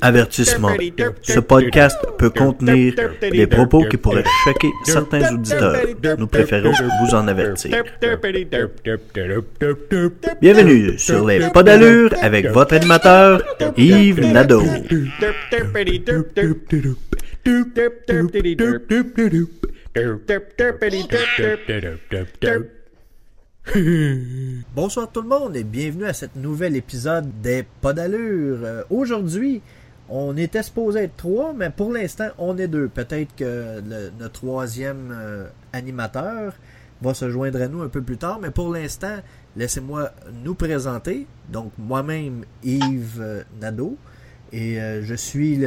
Avertissement. Ce podcast peut contenir des propos qui pourraient choquer certains auditeurs. Nous préférons vous en avertir. Bienvenue sur les Pas d'allure avec votre animateur Yves Nadeau. Bonsoir tout le monde et bienvenue à cet nouvel épisode des Pas d'allure. Euh, Aujourd'hui, on était supposé être trois, mais pour l'instant, on est deux. Peut-être que le, troisième euh, animateur va se joindre à nous un peu plus tard, mais pour l'instant, laissez-moi nous présenter. Donc, moi-même, Yves euh, Nadeau, et je suis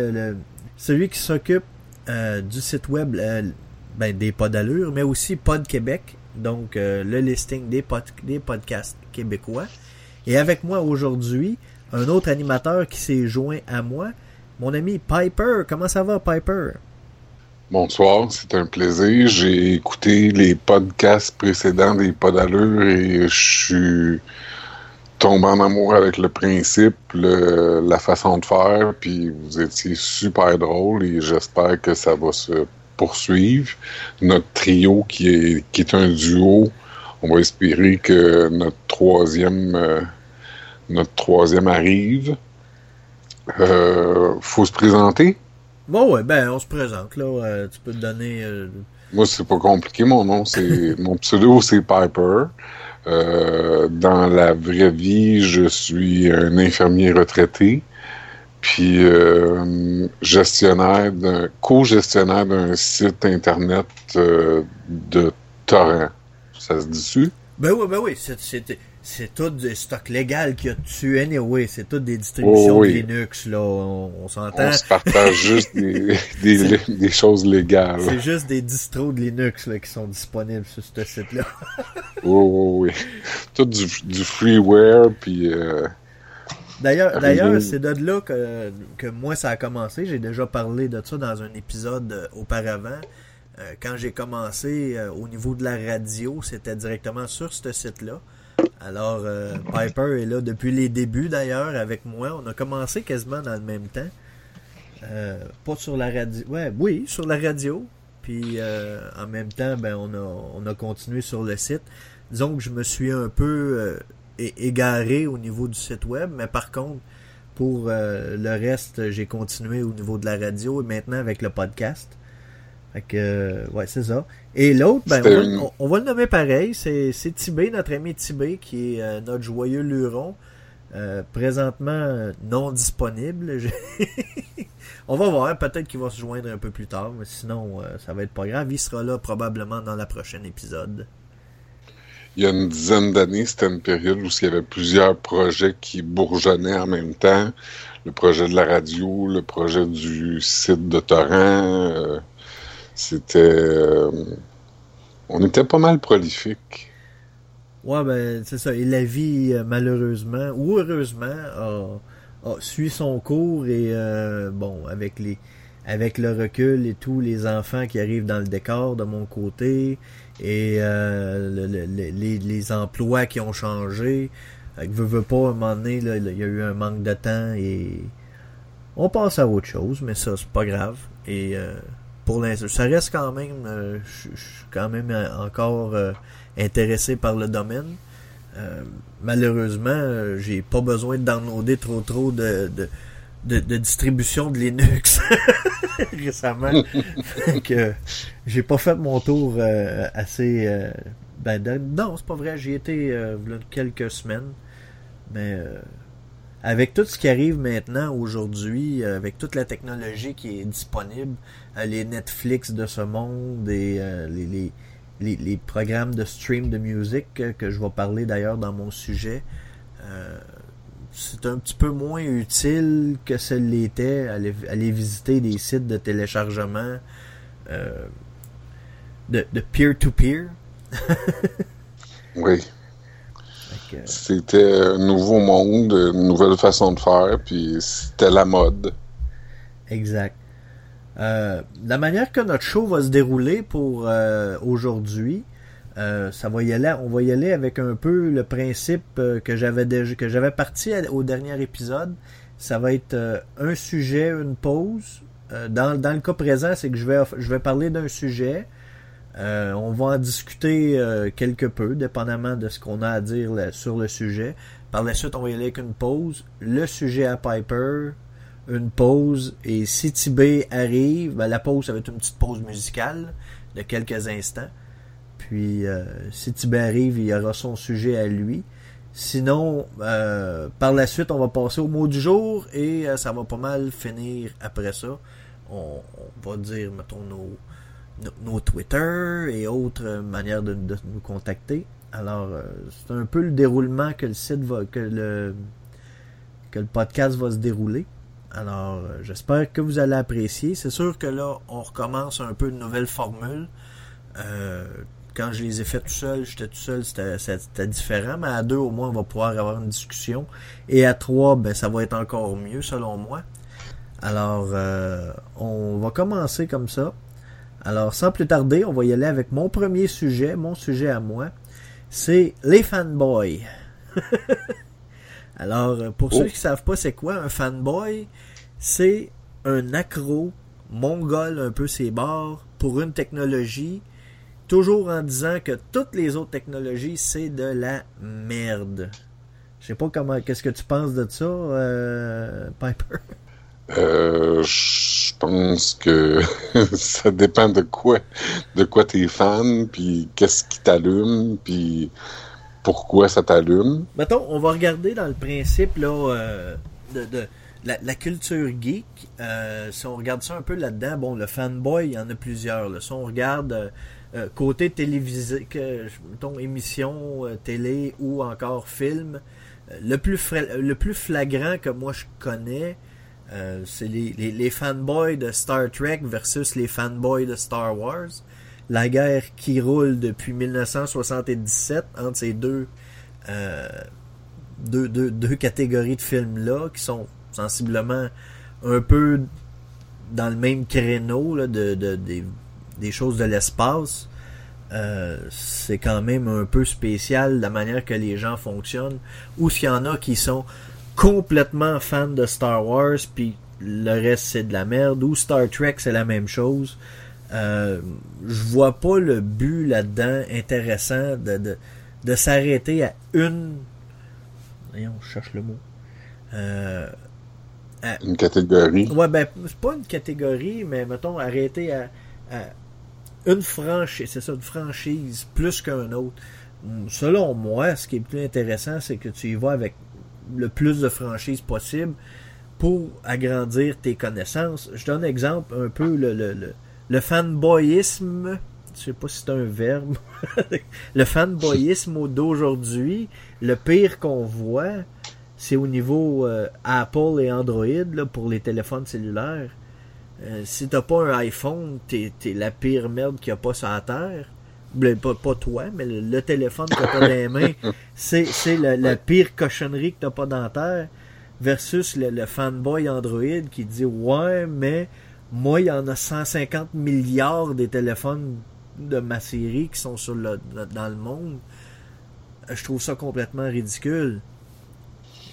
celui qui s'occupe du site web ben, des Pas d'allure, mais aussi Pod Québec, donc euh, le listing des, pod- des podcasts québécois. Et avec moi aujourd'hui, un autre animateur qui s'est joint à moi, mon ami Piper. Comment ça va, Piper? Bonsoir, c'est un plaisir. J'ai écouté les podcasts précédents des Pas d'allure et je suis tombé en amour avec le principe, la façon de faire, puis vous étiez super drôle et j'espère que ça va se poursuivre. Notre trio qui est, qui est un duo, on va espérer que notre troisième, euh, notre troisième arrive. Euh, faut se présenter? Bon, ouais, ben, on se présente, là. Euh, tu peux te donner... Moi, c'est pas compliqué. Mon nom, c'est mon pseudo, c'est Piper. Dans la vraie vie, je suis un infirmier retraité, puis euh, gestionnaire d'un co-gestionnaire d'un site internet euh, de torrent. Ça se dit-tu? Ben oui, ben oui, c'est, tout du stock légal qu'il y a dessus. Anyway, c'est tout des distributions Oh oui. de Linux, là. On, on s'entend. On se partage juste des, des, des choses légales. C'est juste des distros de Linux, là, qui sont disponibles sur ce site-là. Oh, oui, oui. Tout du, du freeware, puis euh, D'ailleurs, Ah, d'ailleurs, c'est de là que, que moi ça a commencé. J'ai déjà parlé de ça dans un épisode euh, auparavant. Euh, quand j'ai commencé euh, au niveau de la radio, c'était directement sur ce site-là. Alors, euh, Piper est là depuis les débuts d'ailleurs avec moi. On a commencé quasiment dans le même temps. Euh, pas sur la radio. Ouais, oui, sur la radio. Puis euh, en même temps, ben on a on a continué sur le site. Disons que je me suis un peu égaré au niveau du site web, mais par contre, pour euh, le reste, j'ai continué au niveau de la radio et maintenant avec le podcast. Fait que, euh, ouais, c'est ça. Et l'autre, ben, on va, une- on- on va le nommer pareil. C'est, Tibé, notre ami Tibé, qui est euh, notre joyeux luron. Euh, présentement non disponible. Je- on va voir, peut-être qu'il va se joindre un peu plus tard, mais sinon, ça va être pas grave. Il sera là probablement dans la prochaine épisode. Il y a une dizaine d'années, c'était une période où il y avait plusieurs projets qui bourgeonnaient en même temps. Le projet de la radio, le projet du site de torrent. euh, c'était... euh, on était pas mal prolifique. Ouais, ben, c'est ça. Et la vie, euh, malheureusement, ou heureusement, a, a suit son cours et, bon, avec les, avec le recul et tous les enfants qui arrivent dans le décor de mon côté et euh, le- le- le- les, les emplois qui ont changé, fait que veux, pas, à un moment donné, là, il y a eu un manque de temps et on passe à autre chose, mais ça, c'est pas grave. Et euh, pour l'instant, ça reste quand même, euh, je suis quand même euh, encore euh, intéressé par le domaine. Euh, malheureusement, euh, j'ai pas besoin de downloader trop trop de, de, de, de distribution de Linux récemment. Que j'ai pas fait mon tour euh, assez. euh, ben, non, c'est pas vrai. J'y étais euh, quelques semaines. Mais euh, avec tout ce qui arrive maintenant, aujourd'hui, euh, avec toute la technologie qui est disponible, euh, les Netflix de ce monde et les, les, les, les programmes de stream de musique que je vais parler d'ailleurs dans mon sujet, c'est un petit peu moins utile que ce l'était aller, aller visiter des sites de téléchargement euh, de de peer-to-peer. Oui. Que, C'était un nouveau monde, une nouvelle façon de faire, puis c'était la mode. Exact. Euh, la manière que notre show va se dérouler pour euh, aujourd'hui, Euh, ça va y aller, on va y aller avec un peu le principe euh, que j'avais déjà, que j'avais parti au dernier épisode. Ça va être euh, un sujet, une pause. Dans, dans, le cas présent, c'est que je vais, je vais parler d'un sujet. on va en discuter quelque peu, dépendamment de ce qu'on a à dire sur le sujet. Par la suite, on va y aller avec une pause. Le sujet à Piper, une pause. Et si Tibet arrive, ben, la pause, ça va être une petite pause musicale de quelques instants. Puis, euh, si Tibet arrive, il y aura son sujet à lui. Sinon, euh, par la suite, on va passer au mot du jour et euh, ça va pas mal finir après ça. On, va dire, mettons, nos, nos, Twitter et autres manières de, nous contacter. Alors, c'est un peu le déroulement que le site va, que le, que le podcast va se dérouler. Alors, j'espère que vous allez apprécier. C'est sûr que là, on recommence un peu une nouvelle formule. Euh, quand je les ai fait tout seul, j'étais tout seul, c'était différent, mais à deux, au moins, on va pouvoir avoir une discussion. Et à trois, ben, ça va être encore mieux, selon moi. Alors, euh, on va commencer comme ça. Alors, sans plus tarder, on va y aller avec mon premier sujet, mon sujet à moi. C'est les fanboys. Alors, pour ceux oh. qui ne savent pas c'est quoi un fanboy, c'est un accro mongol un peu ses bords pour une technologie toujours en disant que toutes les autres technologies, c'est de la merde. Je sais pas comment, qu'est-ce que tu penses de ça, euh, Piper? Euh, je pense que ça dépend de quoi, de quoi t'es fan, puis qu'est-ce qui t'allume, puis pourquoi ça t'allume. Mettons, on va regarder dans le principe là euh, de, la, culture geek. si on regarde ça un peu là-dedans, bon, le fanboy, il y en a plusieurs. Là. Si on regarde euh, côté télévisé, que, émission, euh, télé ou encore film, euh, le, plus le plus flagrant que moi je connais, c'est les, les, fanboys de Star Trek versus les fanboys de Star Wars. La guerre qui roule depuis 1977 entre ces deux, deux, deux, deux, catégories de films-là qui sont sensiblement un peu dans le même créneau là, de, de, des des choses de l'espace, euh, c'est quand même un peu spécial la manière que les gens fonctionnent. Ou s'il y en a qui sont complètement fans de Star Wars, puis le reste c'est de la merde. Ou Star Trek c'est la même chose. Euh, je vois pas le but là-dedans intéressant de, de, s'arrêter à une. Voyons, je cherche le mot. Euh, une catégorie. Ouais, ben, c'est pas une catégorie, mais mettons, arrêter à une franchise, c'est ça, une franchise plus qu'un autre. Selon moi, ce qui est plus intéressant, c'est que tu y vas avec le plus de franchises possible pour agrandir tes connaissances. Je donne un exemple un peu le, le, le, fanboyisme. Je sais pas si c'est un verbe. le fanboyisme d'aujourd'hui, le pire qu'on voit, c'est au niveau euh, Apple et Android pour les téléphones cellulaires. Euh, si t'as pas un iPhone, t'es, la pire merde qu'il n'y a pas sur la terre. Ben, pas, pas, toi, mais le, téléphone que t'as dans les mains, c'est, c'est la, pire cochonnerie que t'as pas dans la terre. Versus le, fanboy Android qui dit Ouais, mais moi, il y en a 150 milliards des téléphones de ma série qui sont sur le, dans le monde. Je trouve ça complètement ridicule.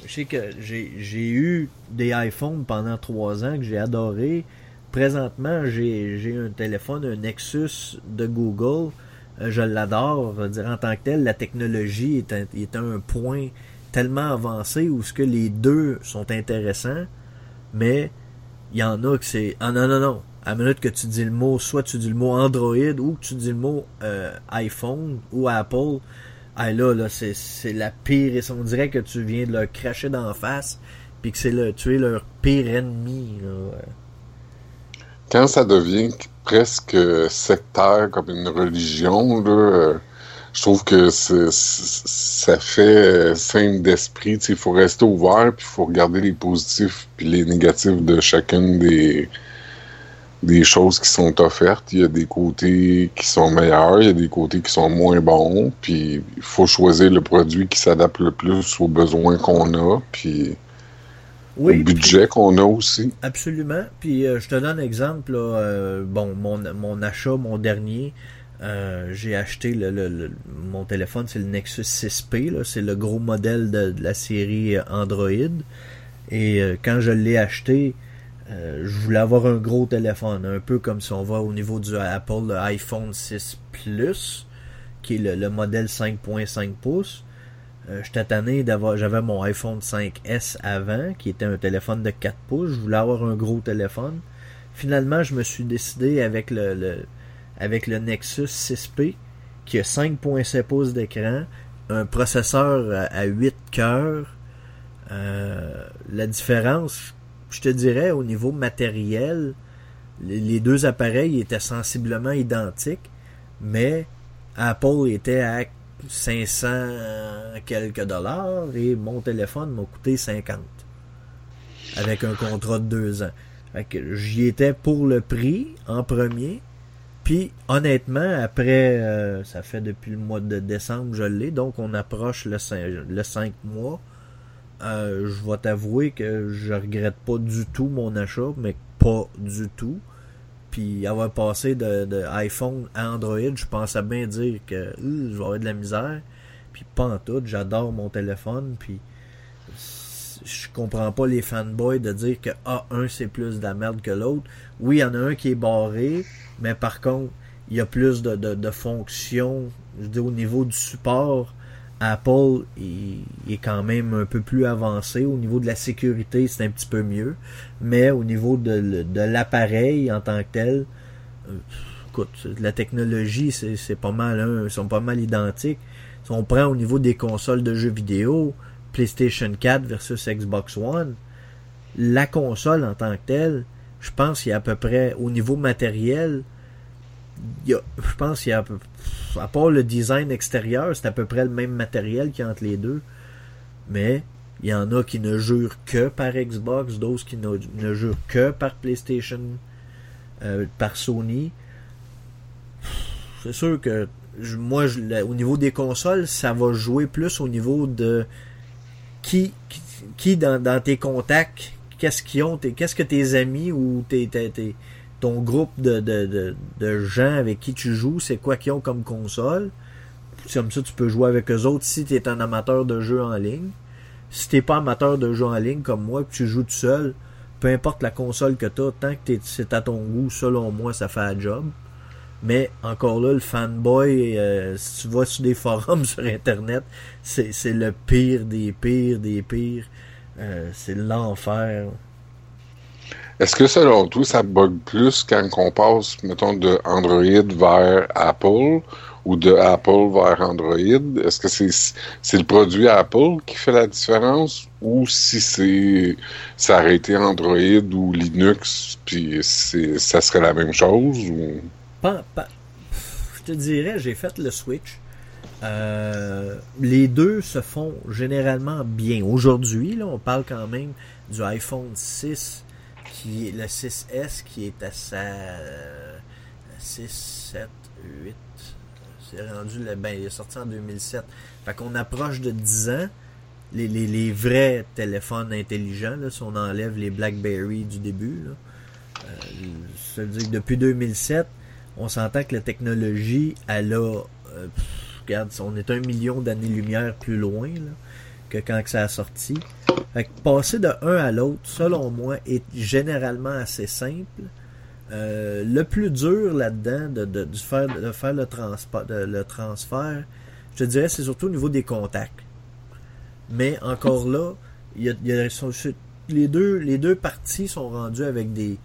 Je sais que j'ai, j'ai eu des iPhones pendant trois ans que j'ai adoré présentement, j'ai un téléphone, un Nexus de Google. Euh, je l'adore. En tant que tel, la technologie est, est à un point tellement avancé où ce que les deux sont intéressants, mais il y en a que c'est. Ah non, non, non. À la minute que tu dis le mot, soit tu dis le mot Android ou que tu dis le mot euh, iPhone ou Apple, ah là, là, c'est la pire. Et on dirait que tu viens de leur cracher d'en face, puis que c'est le, tu es leur pire ennemi. Là quand ça devient presque sectaire comme une religion, là, euh, je trouve que ça fait simple d'esprit. Il faut rester ouvert, puis il faut regarder les positifs puis les négatifs de chacune des, des choses qui sont offertes. Il y a des côtés qui sont meilleurs, il y a des côtés qui sont moins bons, puis il faut choisir le produit qui s'adapte le plus aux besoins qu'on a, puis oui, le budget qu'on a aussi. Absolument. Puis euh, je te donne un exemple. Euh, bon, mon, mon achat, mon dernier, Euh, j'ai acheté le, mon téléphone, c'est le Nexus 6P, c'est le gros modèle de, la série Android. Et quand je l'ai acheté, je voulais avoir un gros téléphone, un peu comme si on va au niveau du Apple, le iPhone 6 Plus, qui est le, modèle 5.5 pouces. J'étais tanné d'avoir, j'avais mon iPhone 5S avant, qui était un téléphone de 4 pouces. Je voulais avoir un gros téléphone. Finalement, je me suis décidé avec le avec le Nexus 6P qui a 5.7 pouces d'écran, un processeur à 8 cœurs. Euh, la différence, je te dirais, au niveau matériel, les deux appareils étaient sensiblement identiques, mais Apple était à 500 quelques dollars et mon téléphone m'a coûté 50 avec un contrat de deux ans. J'y étais pour le prix en premier, puis honnêtement, après, euh, ça fait depuis le mois de décembre, je l'ai, donc on approche le 5, le 5 mois. Euh, je vais t'avouer que je regrette pas du tout mon achat, mais pas du tout. Puis avoir passé de, iPhone à Android, je pensais bien dire que euh, je vais avoir de la misère. Puis pas en tout, j'adore mon téléphone. Puis je comprends pas les fanboys de dire que ah, un c'est plus de la merde que l'autre. Oui, il y en a un qui est barré, mais par contre, il y a plus de, de, fonctions. Je au niveau du support, Apple est quand même un peu plus avancé. Au niveau de la sécurité, c'est un petit peu mieux. Mais au niveau de, l'appareil en tant que tel, euh, écoute, la technologie, c'est pas mal, hein, ils sont pas mal identiques. Si on prend au niveau des consoles de jeux vidéo, PlayStation 4 versus Xbox One, la console en tant que telle, je pense qu'il y a à peu près, au niveau matériel, je pense qu'il y a à, peu, à part le design extérieur, c'est à peu près le même matériel qui entre les deux. Mais il y en a qui ne jurent que par Xbox, d'autres qui ne, jurent que par PlayStation, euh, par Sony. C'est sûr que moi, au niveau des consoles, ça va jouer plus au niveau de qui, qui, dans, tes contacts, qu'est-ce qu'ils ont, qu'est-ce que tes amis ou tes, ton groupe de, de, de, gens avec qui tu joues, c'est quoi qu'ils ont comme console. Comme ça, tu peux jouer avec eux autres si tu es un amateur de jeux en ligne. Si t'es pas amateur de jeux en ligne comme moi, que tu joues tout seul, peu importe la console que tu as, tant que c'est à ton goût, selon moi, ça fait un job. Mais encore là, le fanboy, euh, si tu vas sur des forums sur Internet, c'est, le pire des pires des pires. Euh, c'est l'enfer. Est-ce que selon toi, ça bug plus quand on passe, mettons, de Android vers Apple ou de Apple vers Android? Est-ce que c'est, le produit Apple qui fait la différence ou si c'est ça été Android ou Linux, puis c'est, ça serait la même chose? Ou? Je te dirais, j'ai fait le switch. Euh, les deux se font généralement bien. Aujourd'hui, là, on parle quand même du iPhone 6, qui est le 6S, qui est à sa 6, 7, 8. C'est rendu le, ben, il est sorti en 2007. Fait qu'on approche de 10 ans. Les, les, vrais téléphones intelligents, là, si on enlève les BlackBerry du début, euh, ça veut dire que depuis 2007, on s'entend que la technologie, elle a. Euh, regarde, on est un million d'années-lumière plus loin que quand ça a sorti. Passer de un à l'autre, selon moi, est généralement assez simple. Euh, le plus dur là-dedans de, faire, le, transfert, je te dirais, c'est surtout au niveau des contacts. Mais encore là, les, deux, les deux parties sont rendues avec des,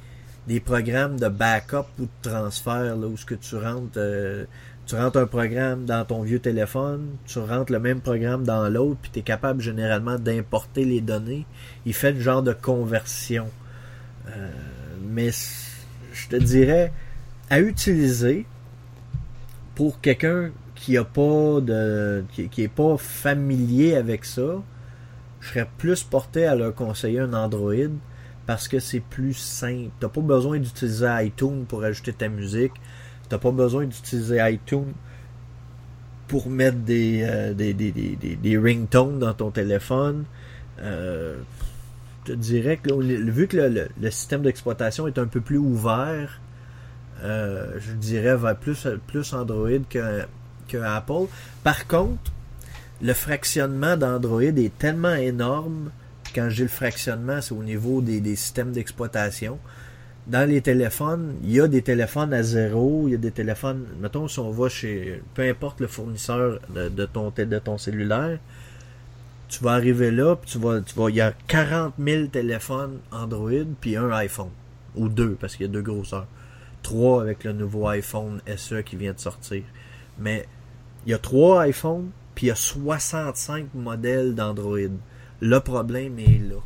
des programmes de backup ou de transfert là, où ce que tu rentres euh, tu rentres un programme dans ton vieux téléphone, tu rentres le même programme dans l'autre, puis tu es capable généralement d'importer les données. Il fait le genre de conversion. Euh, mais je te dirais, à utiliser pour quelqu'un qui a pas de pas familier avec ça, je serais plus porté à leur conseiller un Android parce que c'est plus simple. T'as pas besoin d'utiliser iTunes pour ajouter ta musique. T'as pas besoin d'utiliser iTunes pour mettre des, euh, des, des, des, des, ringtones dans ton téléphone. Euh, je te dirais que vu que le, le, système d'exploitation est un peu plus ouvert, euh, je dirais, vers plus, plus Android que, que Apple. Par contre, le fractionnement d'Android est tellement énorme. Quand j'ai le fractionnement, c'est au niveau des, des systèmes d'exploitation. Dans les téléphones, il y a des téléphones à zéro, il y a des téléphones, mettons si on va chez, peu importe le fournisseur de, ton, de ton cellulaire, tu vas arriver là, puis tu vas, tu vas, il y a 40 000 téléphones Android, puis un iPhone. Ou deux, parce qu'il y a deux grosseurs. Trois avec le nouveau iPhone SE qui vient de sortir. Mais il y a trois iPhones, puis il y a 65 modèles d'Android. Le problème est là.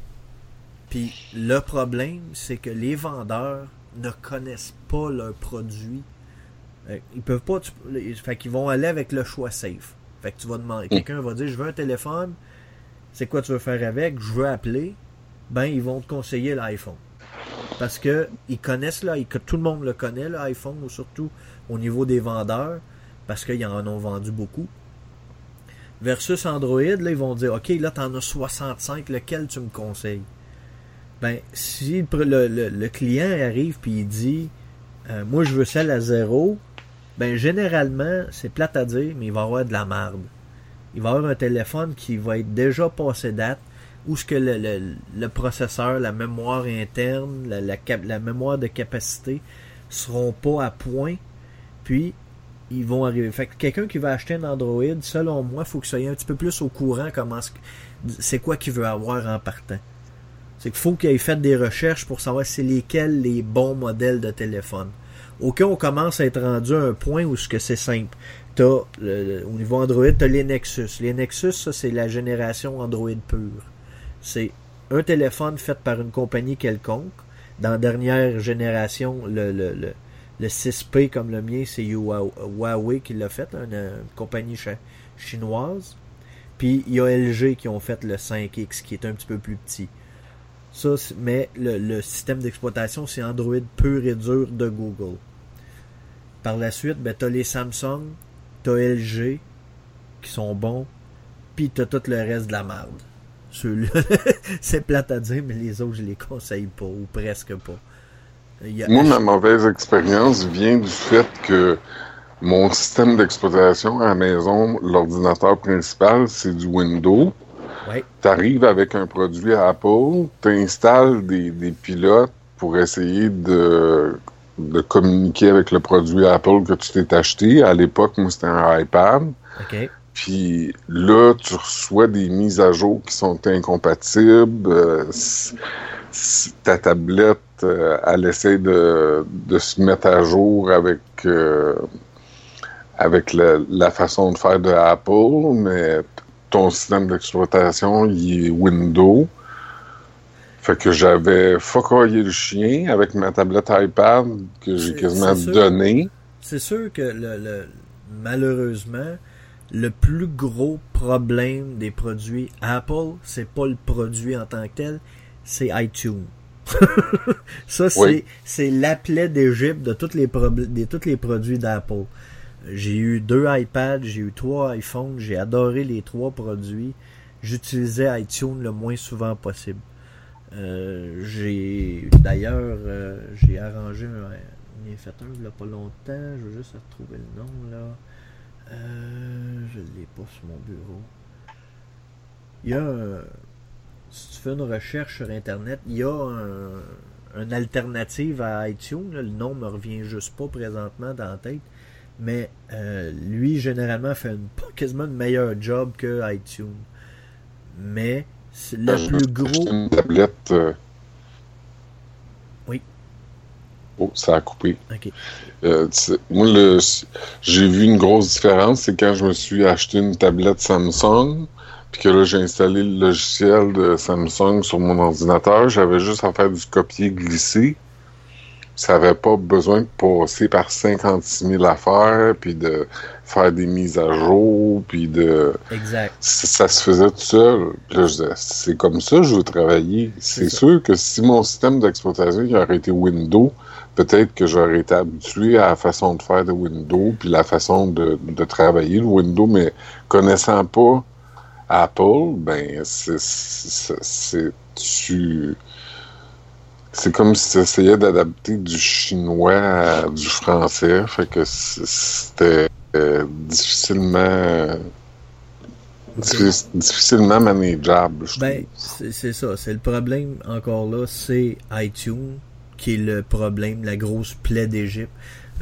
Puis le problème, c'est que les vendeurs ne connaissent pas leurs produits. Euh, ils peuvent pas. Tu, fait qu'ils vont aller avec le choix safe. Fait que tu vas demander. Quelqu'un va dire Je veux un téléphone. C'est quoi tu veux faire avec Je veux appeler. Ben, ils vont te conseiller l'iPhone. Parce que ils connaissent là, que tout le monde le connaît, l'iPhone, surtout au niveau des vendeurs, parce qu'ils en ont vendu beaucoup. Versus Android, là, ils vont dire OK, là, tu en as 65, lequel tu me conseilles? Ben, si le, client arrive puis il dit euh, Moi, je veux celle à zéro, ben, généralement, c'est plate à dire, mais il va avoir de la merde. Il va avoir un téléphone qui va être déjà passé date, où ce que le, processeur, la mémoire interne, la, mémoire de capacité seront pas à point, puis ils vont arriver. Fait que quelqu'un qui va acheter un Android, selon moi, faut que soit un petit peu plus au courant comment c'est quoi qu'il veut avoir en partant. C'est qu'il faut qu'il ait fait des recherches pour savoir c'est lesquels les bons modèles de téléphone. Au cas où on commence à être rendu à un point où ce que c'est simple. T'as, au niveau Android, tu as les Nexus. Les Nexus, ça, c'est la génération Android pure. C'est un téléphone fait par une compagnie quelconque. Dans la dernière génération, le, le, le, le 6P comme le mien, c'est Huawei qui l'a fait, une, compagnie chinoise. Puis il y a LG qui ont fait le 5X qui est un petit peu plus petit. Ça, mais le, système d'exploitation, c'est Android pur et dur de Google. Par la suite, ben, tu as les Samsung, tu as LG, qui sont bons, puis tu as tout le reste de la merde. Ceux-là, c'est plate à dire, mais les autres, je les conseille pas, ou presque pas. Moi, ma mauvaise expérience vient du fait que mon système d'exploitation à la maison, l'ordinateur principal, c'est du Windows. Tu arrives avec un produit à Apple, tu installes des, pilotes pour essayer de, de, communiquer avec le produit Apple que tu t'es acheté. À l'époque, moi, c'était un iPad. Puis là, tu reçois des mises à jour qui sont incompatibles. Euh, ta tablette, euh, elle essaie de, de, se mettre à jour avec, euh, avec la, la, façon de faire de Apple, mais ton système d'exploitation, il est Windows. Fait que j'avais focoyé le chien avec ma tablette iPad que j'ai quasiment donné. C'est sûr que le, malheureusement, le plus gros problème des produits Apple, c'est pas le produit en tant que tel, c'est iTunes. ça, c'est, l'appelé d'Égypte de les, de tous les produits d'Apple. J'ai eu deux iPads, j'ai eu trois iPhones, j'ai adoré les trois produits. J'utilisais iTunes le moins souvent possible. Euh, j'ai d'ailleurs euh, j'ai arrangé un, un fait un il n'y a pas longtemps. Je veux juste retrouver le nom là. Euh, je ne l'ai pas sur mon bureau. Il y a un, si tu fais une recherche sur internet, il y a un, une alternative à iTunes. le nom me revient juste pas présentement dans la tête mais euh, lui, généralement, fait une, quasiment un meilleur job que iTunes. Mais le euh, plus gros. Une tablette. Euh, oui. Oh, ça a coupé. moi, j'ai vu une grosse différence, c'est quand je me suis acheté une tablette Samsung, puis que là, j'ai installé le logiciel de Samsung sur mon ordinateur. J'avais juste à faire du copier-glisser ça n'avait pas besoin de passer par 56 000 affaires, puis de faire des mises à jour, puis de... Exact. Ça, se faisait tout seul. Puis là, je disais, c'est comme ça que je veux travailler. C'est sûr que si mon système d'exploitation aurait été Windows, peut-être que j'aurais été habitué à la façon de faire de Windows, puis la façon de, de travailler le Windows, mais connaissant pas Apple, ben, c'est... Tu c'est comme si tu essayais d'adapter du chinois à du français. Fait que c'était euh, difficilement. difficilement manageable. Ben, c'est ça. C'est le problème, encore là, c'est iTunes qui est le problème, la grosse plaie d'Égypte.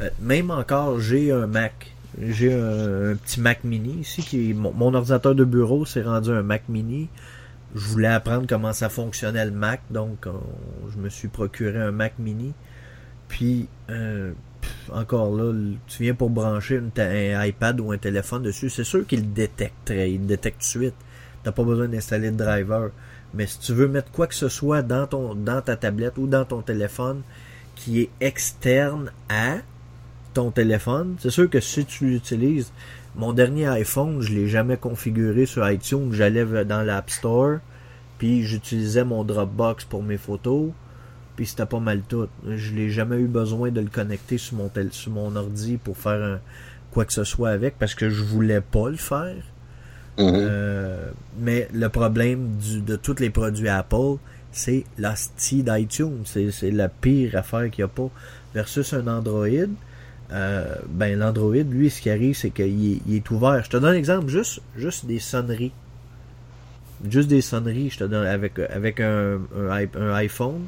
Euh, même encore, j'ai un Mac. J'ai un, petit Mac mini ici qui est mon, ordinateur de bureau s'est rendu un Mac mini. Je voulais apprendre comment ça fonctionnait le Mac, donc je me suis procuré un Mac mini. Puis euh, encore là, tu viens pour brancher un iPad ou un téléphone dessus, c'est sûr qu'il détecte, il détecte tout de suite. T'as pas besoin d'installer de driver. Mais si tu veux mettre quoi que ce soit dans ton dans ta tablette ou dans ton téléphone qui est externe à ton téléphone, c'est sûr que si tu l'utilises, mon dernier iPhone, je l'ai jamais configuré sur iTunes, j'allais dans l'App Store, puis j'utilisais mon Dropbox pour mes photos, puis c'était pas mal tout. Je n'ai jamais eu besoin de le connecter sur mon tel, sur mon ordi pour faire quoi que ce soit avec parce que je voulais pas le faire. Mhm. Euh, mais le problème de tous les produits Apple, c'est l'hostie d'iTunes. C'est la pire affaire qu'il n'y a pas. Versus un Android, euh, ben l'Android, lui, ce qui arrive, c'est qu'il est, ouvert. Je te donne un exemple, juste, juste des sonneries. Juste des sonneries, je te donne avec, avec un, un, iPhone.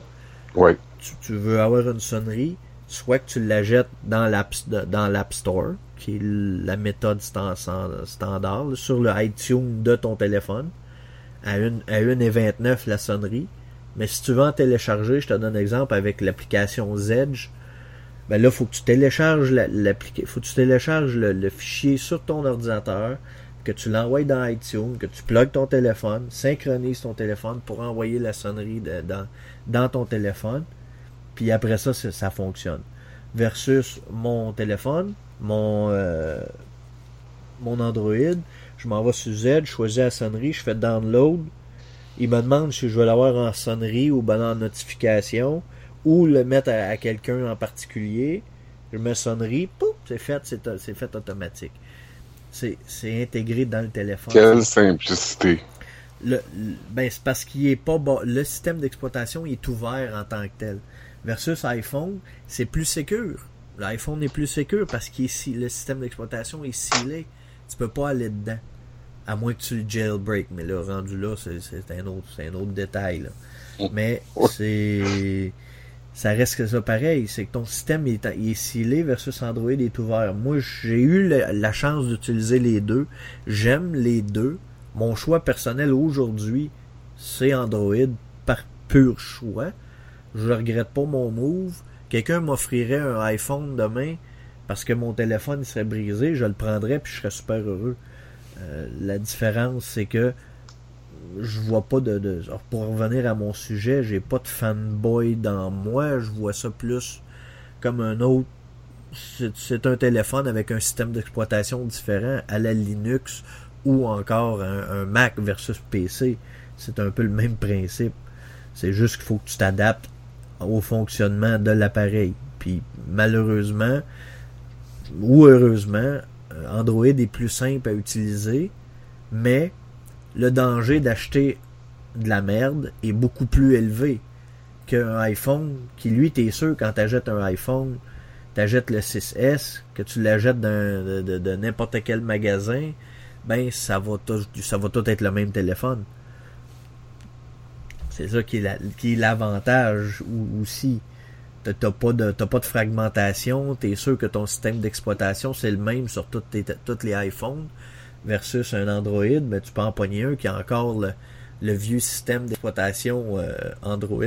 Ouais. Tu, veux avoir une sonnerie, soit que tu la jettes dans l'App dans l'App Store, qui est la méthode standard, sur le iTunes de ton téléphone, à une, à une et 29 la sonnerie. Mais si tu veux en télécharger, je te donne un exemple avec l'application Zedge. Ben là, faut que tu télécharges faut que tu télécharges le, fichier sur ton ordinateur, que tu l'envoies dans iTunes, que tu plugues ton téléphone, synchronises ton téléphone pour envoyer la sonnerie dans, dans ton téléphone. Puis après ça, ça fonctionne. Versus mon téléphone, mon, euh, mon Android, je m'en vais sur Z, je choisis la sonnerie, je fais download. Il me demande si je veux l'avoir en sonnerie ou ben en notification ou le mettre à, quelqu'un en particulier. Je mets sonnerie, pouf, c'est fait, c'est fait automatique. C'est intégré dans le téléphone. Quelle simplicité. Le, ben, c'est parce qu'il est pas le système d'exploitation est ouvert en tant que tel. Versus iPhone, c'est plus sécure L'iPhone est plus sécure parce que le système d'exploitation est scellé. Tu peux pas aller dedans. À moins que tu le jailbreak. Mais là, rendu là, c'est un autre, un autre détail. Mais c'est. Ça reste ça pareil. C'est que ton système est, scellé versus Android est ouvert. Moi, j'ai eu la chance d'utiliser les deux. J'aime les deux. Mon choix personnel aujourd'hui, c'est Android par pur choix. Je regrette pas mon move quelqu'un m'offrirait un iPhone demain parce que mon téléphone serait brisé, je le prendrais puis je serais super heureux. Euh, la différence, c'est que je vois pas de, pour revenir à mon sujet, j'ai pas de fanboy dans moi, je vois ça plus comme un autre c'est un téléphone avec un système d'exploitation différent à la Linux ou encore un, un Mac versus PC. C'est un peu le même principe. C'est juste qu'il faut que tu t'adaptes au fonctionnement de l'appareil. Puis malheureusement ou heureusement, euh, Android est plus simple à utiliser, mais le danger d'acheter de la merde est beaucoup plus élevé qu'un iPhone qui lui t'es sûr quand tu achètes un iPhone t'achètes le 6S que tu l'achètes de, n'importe quel magasin ben ça va tout, être le même téléphone c'est ça qui est l'avantage aussi. T'as pas pas de fragmentation, t'es sûr que ton système d'exploitation c'est le même sur toutes les iPhones versus un Android, tu peux en pogner un qui a encore le, vieux système d'exploitation euh, Android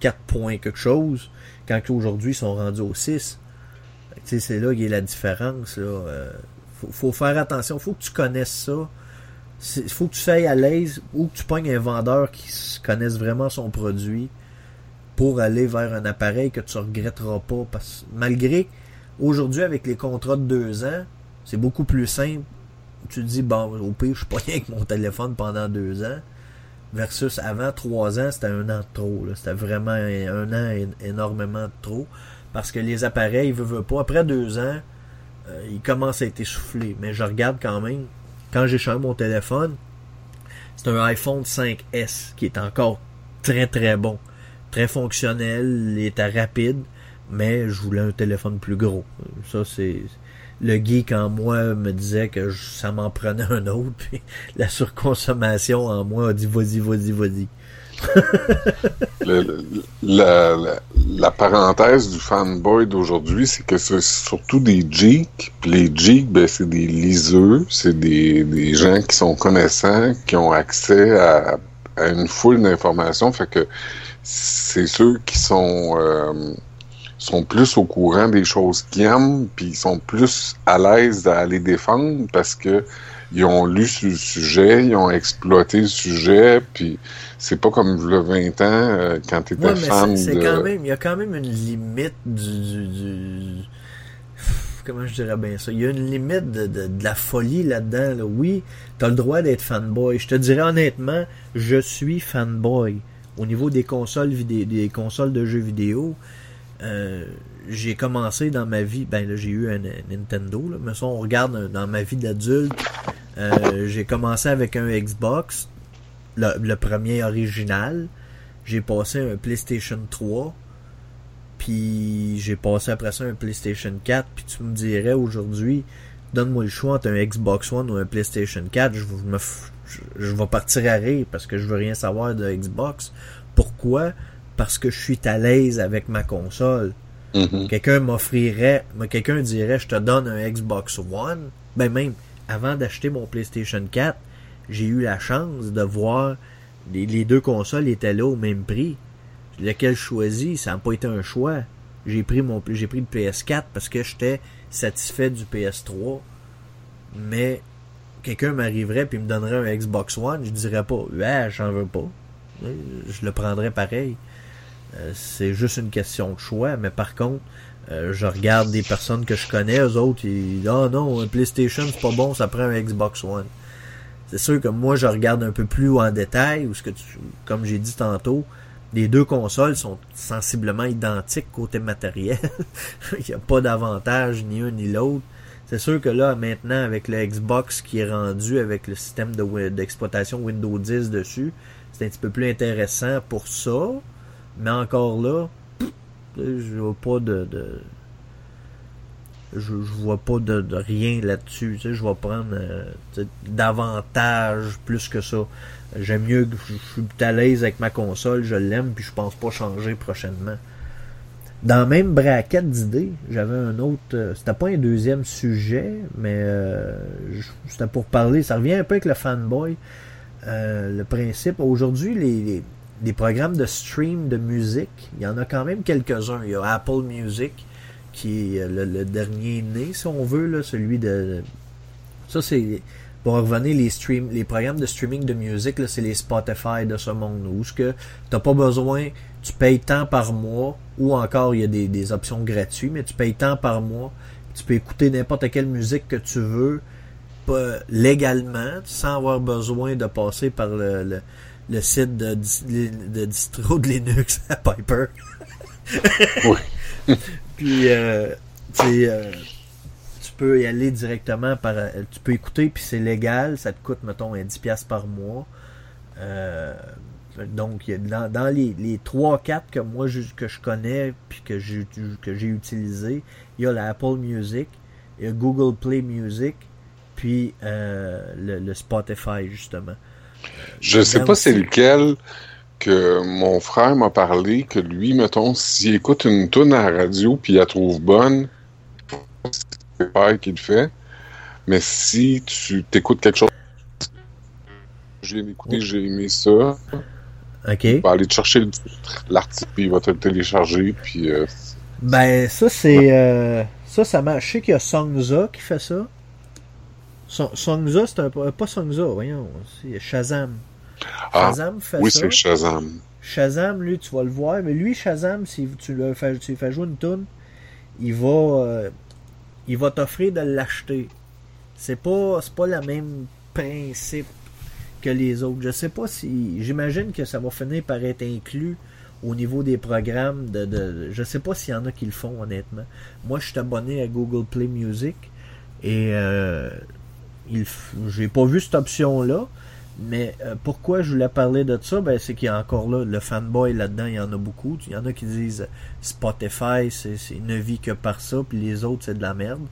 4 points quelque chose, quand aujourd'hui ils sont rendus au 6. C'est là qu'il y a la différence. Là. Euh, faut, faire attention, faut que tu connaisses ça il faut que tu sois à l'aise ou que tu pognes un vendeur qui connaisse vraiment son produit pour aller vers un appareil que tu regretteras pas. Parce malgré aujourd'hui avec les contrats de deux ans, c'est beaucoup plus simple. Tu te dis, bon, au pire, je suis pas rien avec mon téléphone pendant deux ans. Versus avant trois ans, c'était un an de trop. C'était vraiment un an énormément de trop. Parce que les appareils, ils veulent pas. Après deux ans, euh, ils commencent à être essoufflés. Mais je regarde quand même quand j'ai changé mon téléphone, c'est un iPhone 5S qui est encore très très bon. très fonctionnel, il était rapide, mais je voulais un téléphone plus gros. Ça, c'est le geek en moi me disait que ça m'en prenait un autre, puis la surconsommation en moi a dit vas-y, vas-y, vas-y. la, la, parenthèse du fanboy d'aujourd'hui, c'est que c'est surtout des geeks. Puis les geeks, ben, c'est des liseux, c'est des, gens qui sont connaissants, qui ont accès à, à une foule d'informations. Fait que c'est ceux qui sont euh, sont plus au courant des choses qu'ils aiment, puis ils sont plus à l'aise d'aller défendre parce que ils ont lu sur le sujet, ils ont exploité le sujet, puis c'est pas comme le 20 ans euh, quand tu étais fan de... Quand même, il y a quand même une limite du, du, comment je dirais bien ça, il y a une limite de, de, la folie là-dedans. Là. Oui, t'as le droit d'être fanboy. Je te dirais honnêtement, je suis fanboy. Au niveau des consoles vidéo, des consoles de jeux vidéo, euh, j'ai commencé dans ma vie, ben là j'ai eu un, Nintendo, là, mais si on regarde dans ma vie d'adulte, euh, j'ai commencé avec un Xbox, le, premier original. J'ai passé un PlayStation 3. Puis j'ai passé après ça un PlayStation 4. Puis tu me dirais aujourd'hui, donne-moi le choix entre un Xbox One ou un PlayStation 4. Je, me, je, vais partir à rire parce que je veux rien savoir de Xbox. Pourquoi? Parce que je suis à l'aise avec ma console. Mm-hmm. Quelqu'un m'offrirait, quelqu'un dirait, je te donne un Xbox One. Ben même, avant d'acheter mon PlayStation 4, j'ai eu la chance de voir les, deux consoles étaient là au même prix. Lequel choisi, ça n'a pas été un choix. J'ai pris mon j'ai pris le PS4 parce que j'étais satisfait du PS3. Mais quelqu'un m'arriverait et me donnerait un Xbox One, je dirais pas ouais, j'en veux pas. Je le prendrais pareil. Euh, c'est juste une question de choix, mais par contre, euh, je regarde des personnes que je connais, eux autres, ils Ah non, un PlayStation c'est pas bon, ça prend un Xbox One. C'est sûr que moi, je regarde un peu plus en détail, ou ce que comme j'ai dit tantôt, les deux consoles sont sensiblement identiques côté matériel. Il n'y a pas d'avantage ni un ni l'autre. C'est sûr que là, maintenant, avec le Xbox qui est rendu avec le système d'exploitation Windows 10 dessus, c'est un petit peu plus intéressant pour ça. Mais encore là, je vois pas de, je, je vois pas de, rien là-dessus. Je vais prendre euh, davantage plus que ça. J'aime mieux que je, suis à l'aise avec ma console, je l'aime, puis je pense pas changer prochainement. Dans le même braquette d'idées, j'avais un autre. Euh, c'était pas un deuxième sujet, mais euh, c'était pour parler. Ça revient un peu avec le fanboy. le principe. Aujourd'hui, les, programmes de stream de musique, il y en a quand même quelques-uns. Il y a Apple Music qui est le, dernier né, si on veut, là, celui de. Ça, c'est. Pour revenir, les stream, les programmes de streaming de musique, c'est les Spotify de ce monde. Où ce que t'as pas besoin, tu payes tant par mois, ou encore il y a des, options gratuites, mais tu payes tant par mois, tu peux écouter n'importe quelle musique que tu veux, pas, légalement, sans avoir besoin de passer par le, site de, de, distro de Linux à Piper. oui. Puis, euh, euh, tu peux y aller directement par. Euh, tu peux écouter, puis c'est légal. Ça te coûte, mettons, 10$ par mois. Euh, donc, dans, dans les, les 3-4 que moi je, que je connais, puis que j'ai, que j'ai utilisé, il y a l'Apple Music, il y a Google Play Music, puis le, le, Spotify, justement. Je sais pas c'est lequel que mon frère m'a parlé que lui, mettons, s'il écoute une tune à la radio puis il la trouve bonne, c'est pas qu'il fait. Mais si tu t'écoutes quelque chose, j'ai écouté, j'ai aimé ça. Ok. Aller te chercher l'article puis il va te le télécharger puis. Euh, ben ça c'est euh, ça ça marche. Je sais qu'il y a Songza qui fait ça. Songza c'est un pas Songza, voyons, c'est Shazam. Ah, Shazam fait oui, c'est Shazam. Shazam, lui, tu vas le voir, mais lui, Shazam, si tu lui fais, tu fais jouer une tune, il va, euh, il va t'offrir de l'acheter. C'est pas, c'est pas le même principe que les autres. Je sais pas si, j'imagine que ça va finir par être inclus au niveau des programmes de, de je sais pas s'il y en a qui le font honnêtement. Moi, je suis abonné à Google Play Music et euh, j'ai pas vu cette option là. Mais euh, pourquoi je voulais parler de ça? Ben, c'est qu'il y a encore là, le fanboy là-dedans, il y en a beaucoup. Il y en a qui disent Spotify, c'est une vie que par ça, puis les autres, c'est de la merde.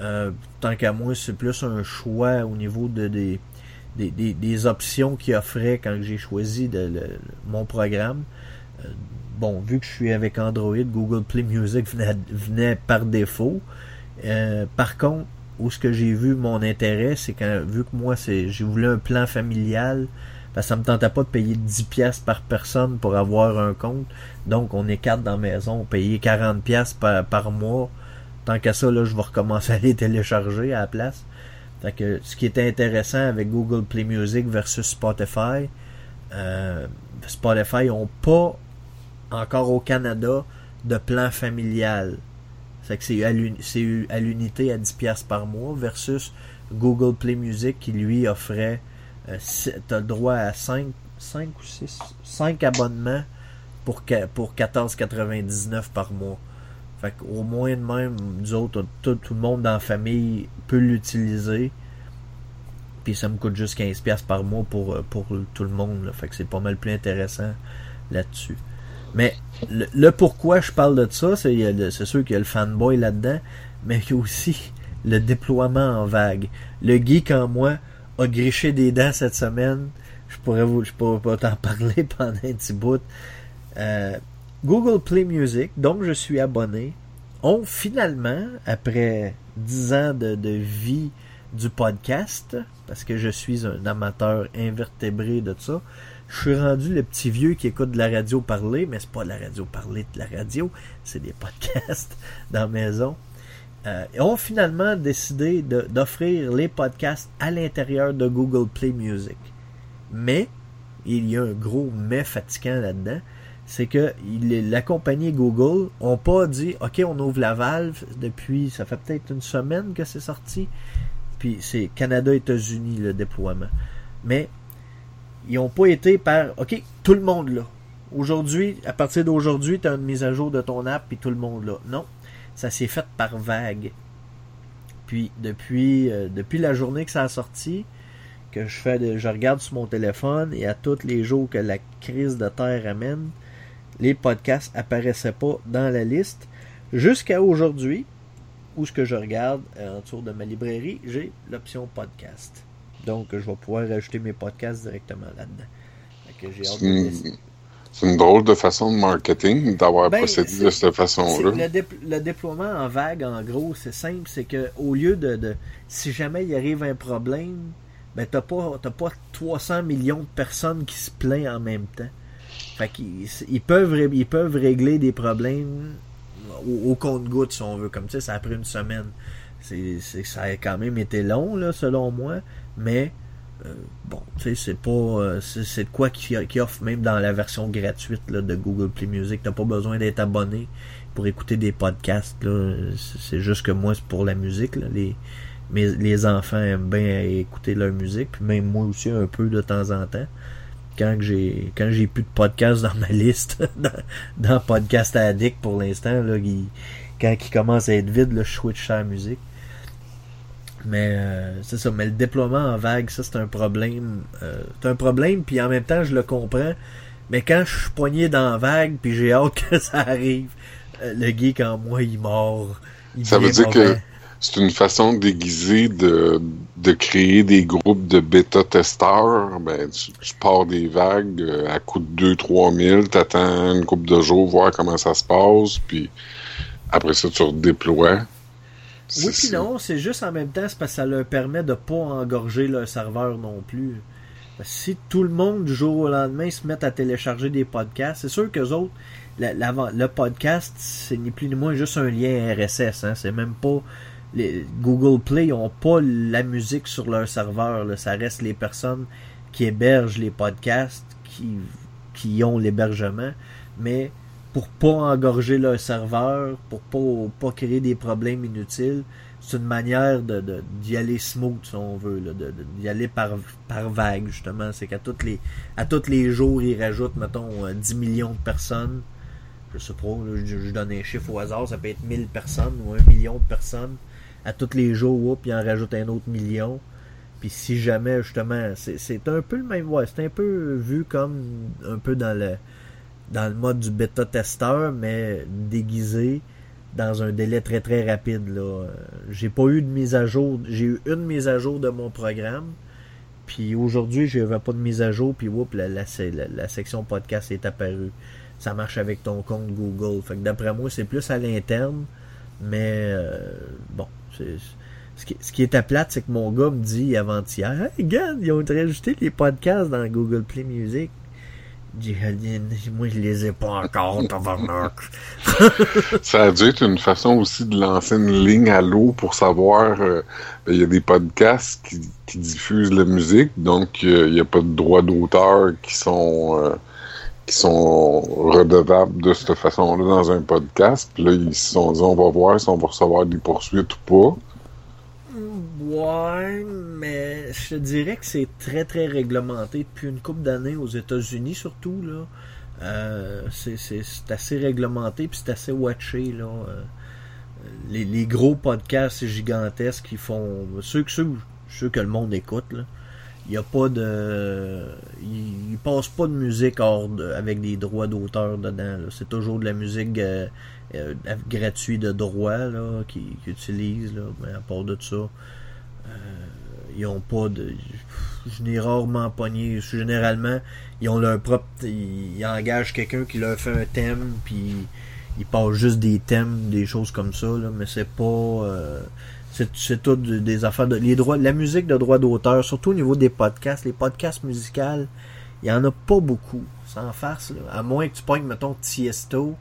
Euh, tant qu'à moi, c'est plus un choix au niveau de, des, des, des, options qu'il offrait quand j'ai choisi de, mon programme. Euh, bon, vu que je suis avec Android, Google Play Music venait par défaut. par contre, où ce que j'ai vu mon intérêt, c'est quand vu que moi c'est j'ai voulu un plan familial, parce que ça me tentait pas de payer 10 pièces par personne pour avoir un compte. Donc on est quatre dans la maison, on payait 40 pièces par, mois. Tant qu'à ça, là, je vais recommencer à les télécharger à la place. Fait que ce qui était intéressant avec Google Play Music versus Spotify, euh, Spotify n'ont pas encore au Canada de plan familial. C'est que c'est à l'unité à 10$ par mois versus Google Play Music qui lui offrait euh, tu as droit à 5, 5 ou 6 5 abonnements pour, pour 14,99 par mois. Fait qu'au moins de même, nous autres, tout, tout le monde dans la famille peut l'utiliser. Puis ça me coûte juste 15$ par mois pour, euh, pour tout le monde. Fait que c'est pas mal plus intéressant là-dessus. Mais le, pourquoi je parle de ça, c'est sûr qu'il y a le fanboy là-dedans, mais il y a aussi le déploiement en vague. Le geek en moi a griché des dents cette semaine. Je pourrais vous, je pourrais pas t'en parler pendant un petit bout. Euh, Google Play Music, donc je suis abonné, ont finalement, après 10 ans de, de vie du podcast, parce que je suis un amateur invertébré de ça, je suis rendu le petit vieux qui écoute de la radio parler, mais c'est pas de la radio parler de la radio, c'est des podcasts dans la maison. Euh, ils ont finalement décidé d'offrir les podcasts à l'intérieur de Google Play Music. Mais, il y a un gros mais fatigant là-dedans, c'est que la compagnie Google ont pas dit OK, on ouvre la valve depuis ça fait peut-être une semaine que c'est sorti. Puis c'est Canada-États-Unis le déploiement. Mais ils n'ont pas été par OK, tout le monde là. Aujourd'hui, à partir d'aujourd'hui, tu as une mise à jour de ton app puis tout le monde là. Non, ça s'est fait par vague. Puis depuis euh, depuis la journée que ça a sorti, que je fais je regarde sur mon téléphone et à tous les jours que la crise de terre amène, les podcasts apparaissaient pas dans la liste jusqu'à aujourd'hui où ce que je regarde en dessous de ma librairie, j'ai l'option podcast. Donc, je vais pouvoir rajouter mes podcasts directement là-dedans. C'est une drôle de façon de marketing d'avoir ben, procédé de cette façon-là. Le, déploiement en vague, en gros, c'est simple, c'est que au lieu de, si jamais il arrive un problème, ben t'as pas pas 300 millions de personnes qui se plaignent en même temps. Fait qu'ils ils peuvent ils peuvent régler des problèmes au, compte-goutte si on veut, comme ça, ça a pris une semaine. C'est ça a quand même été long là, selon moi. Mais euh, bon, tu sais, c'est pas. Euh, c'est de quoi qui, offre même dans la version gratuite là, de Google Play Music. T'as pas besoin d'être abonné pour écouter des podcasts. C'est juste que moi, c'est pour la musique. Là. Les, les enfants aiment bien écouter leur musique, puis même moi aussi un peu de temps en temps. Quand j'ai quand j'ai plus de podcasts dans ma liste, dans, Podcast Addict pour l'instant, quand il commence à être vide, là, je switch à la musique. Mais euh, c'est ça, mais le déploiement en vague, ça c'est un problème. Euh, c'est un problème, puis en même temps je le comprends. Mais quand je suis poigné dans la vague, puis j'ai hâte que ça arrive, euh, le geek en moi il mord. ça veut dire que c'est une façon déguisée de, de créer des groupes de bêta-testeurs. Ben, tu, pars des vagues à coût de 2-3 000, t'attends une couple de jours, voir comment ça se passe, puis après ça, tu redéploies. Oui, puis non, c'est juste en même temps, c'est parce que ça leur permet de pas engorger leur serveur non plus. si tout le monde du jour au lendemain se met à télécharger des podcasts, c'est sûr que autres, le podcast, c'est ni plus ni moins juste un lien RSS. Hein, c'est même pas. Les, Google Play n'ont pas la musique sur leur serveur. Là, ça reste les personnes qui hébergent les podcasts qui, qui ont l'hébergement. Mais pour pas engorger leur serveur, pour pas, pas créer des problèmes inutiles. C'est une manière de, d'y aller smooth, si on veut, d'y aller par, par vague, justement. C'est qu'à tous les, à tous les jours, ils rajoutent, mettons, 10 euh, millions de personnes. Je sais pas, je, donne un chiffre au hasard, ça peut être 1000 personnes ou 1 million de personnes. À tous les jours, puis ils en rajoutent un autre million. Puis si jamais, justement, c'est un peu le même. Ouais, c'est un peu vu comme un peu dans le dans le mode du bêta-testeur, mais déguisé dans un délai très très rapide. Là. J'ai pas eu de mise à jour. J'ai eu une mise à jour de mon programme. Puis aujourd'hui, je n'avais pas de mise à jour. Puis whoop, la, section podcast est apparue. Ça marche avec ton compte Google. Fait que d'après moi, c'est plus à l'interne. Mais euh, bon, ce qui, ce qui est à plate, c'est que mon gars me dit avant-hier Hey, regarde, ils ont rajouté les podcasts dans Google Play Music. Moi je les ai pas encore, tabarnak. Ça a dû être une façon aussi de lancer une ligne à l'eau pour savoir. Euh, ben, il y a des podcasts qui, qui diffusent la musique, donc euh, il n'y a pas de droits d'auteur qui sont euh, qui sont redevables de cette façon-là dans un podcast. Puis là, ils se sont dit on va voir si on va recevoir des poursuites ou pas. Ouais, mais je te dirais que c'est très très réglementé depuis une couple d'années aux États-Unis surtout là. Euh, c'est assez réglementé puis c'est assez watché là. Euh, les, gros podcasts gigantesques qui font ceux, que le monde écoute là. Il n'y a pas de. Il, passe pas de musique hors avec des droits d'auteur dedans. C'est toujours de la musique euh, gratuite de droit là, qu'ils utilisent. Là. Mais à part de ça, ils ont pas de. Je n'ai rarement pogné. Généralement, ils ont leur propre. Ils, engagent quelqu'un qui leur fait un thème, puis ils passent juste des thèmes, des choses comme ça, là, mais c'est pas. Euh, c'est tout des affaires de. Les droits, la musique de droit d'auteur, surtout au niveau des podcasts, les podcasts musicaux, il y en a pas beaucoup. Sans farce, là. À moins que tu pognes, mettons, Tiesto.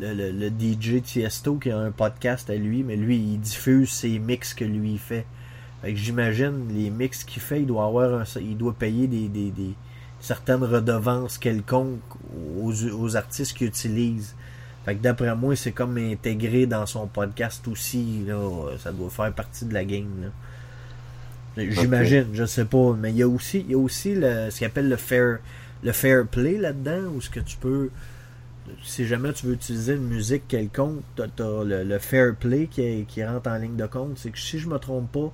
Le, le, le, DJ Tiesto qui a un podcast à lui, mais lui, il diffuse ses mix que lui fait j'imagine les mix qu'il fait, il doit avoir un, il doit payer des, des, des certaines redevances quelconques aux, aux artistes qu'il utilise. Fait que d'après moi, c'est comme intégré dans son podcast aussi. Là. Ça doit faire partie de la game. J'imagine, je sais pas. Mais il y a aussi, il y a aussi le, ce qu'on appelle le fair, le fair play là-dedans, où ce que tu peux. Si jamais tu veux utiliser une musique quelconque, tu as, le, le, fair play qui, qui rentre en ligne de compte. C'est que si je me trompe pas,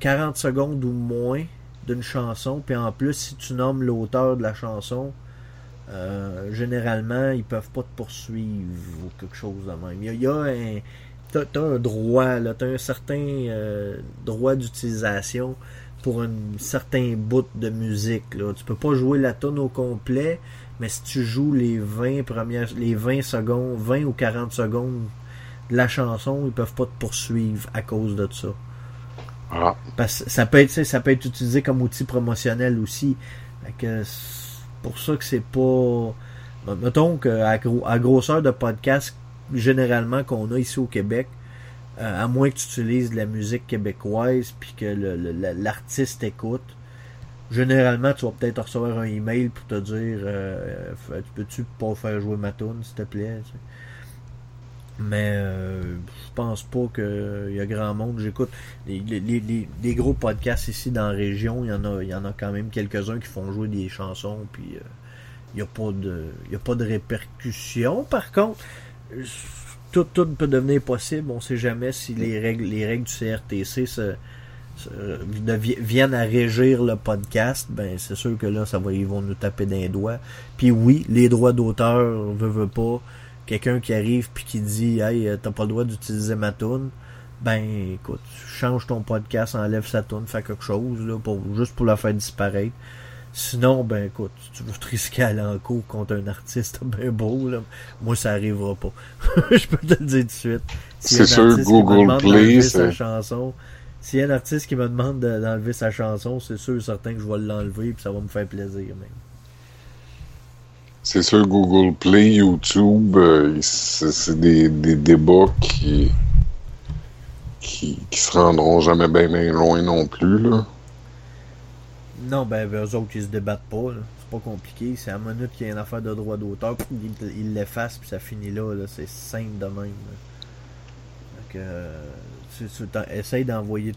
40 euh, secondes ou moins d'une chanson, puis en plus, si tu nommes l'auteur de la chanson, euh, généralement, ils peuvent pas te poursuivre ou quelque chose de même. Il y a, un. T'as, un droit, là, t'as un certain euh, droit d'utilisation pour un certain bout de musique. Là. Tu peux pas jouer la tonne au complet, mais si tu joues les 20 premières, les 20 secondes, 20 ou 40 secondes de la chanson, ils peuvent pas te poursuivre à cause de ça. Parce ça peut être ça peut être utilisé comme outil promotionnel aussi. C'est pour ça que c'est pas. Mettons qu'à à grosseur de podcast, généralement qu'on a ici au Québec, euh, à moins que tu utilises de la musique québécoise puis que l'artiste écoute, généralement tu vas peut-être recevoir un email pour te dire euh, peux-tu pas faire jouer ma tune s'il te plaît. Mais euh, je pense pas qu'il y a grand monde. J'écoute les, gros podcasts ici dans la région, il y en a, y en a quand même quelques-uns qui font jouer des chansons, puis euh, il n'y a pas de. Y a pas de répercussions. Par contre, tout, tout peut devenir possible. On ne sait jamais si les règles, les règles du CRTC viennent à régir le podcast. Ben c'est sûr que là, ça va, ils vont nous taper d'un doigt. Puis oui, les droits d'auteur, veut, veut pas quelqu'un qui arrive puis qui dit Hey, euh, t'as pas le droit d'utiliser ma tune, ben écoute, change ton podcast, enlève sa tune, fais quelque chose là, pour, juste pour la faire disparaître. Sinon, ben écoute, tu veux te risquer à aller en cours contre un artiste ben beau, là. moi ça arrivera pas. Je peux te le dire tout de suite. c'est sûr, Google Play, sa chanson. S'il y a un artiste qui me demande d'enlever sa chanson, c'est sûr certain que je vais l'enlever et ça va me faire plaisir même. C'est sûr, Google Play, YouTube, euh, c'est des, débats qui, qui, se rendront jamais bien loin non plus. Là. Non, ben, eux autres, ils se débattent pas. C'est pas compliqué. C'est à la minute qu'il y a une affaire de droit d'auteur, ils l'effacent, puis ça finit là. là. C'est simple de même. Donc, euh, essaye d'envoyer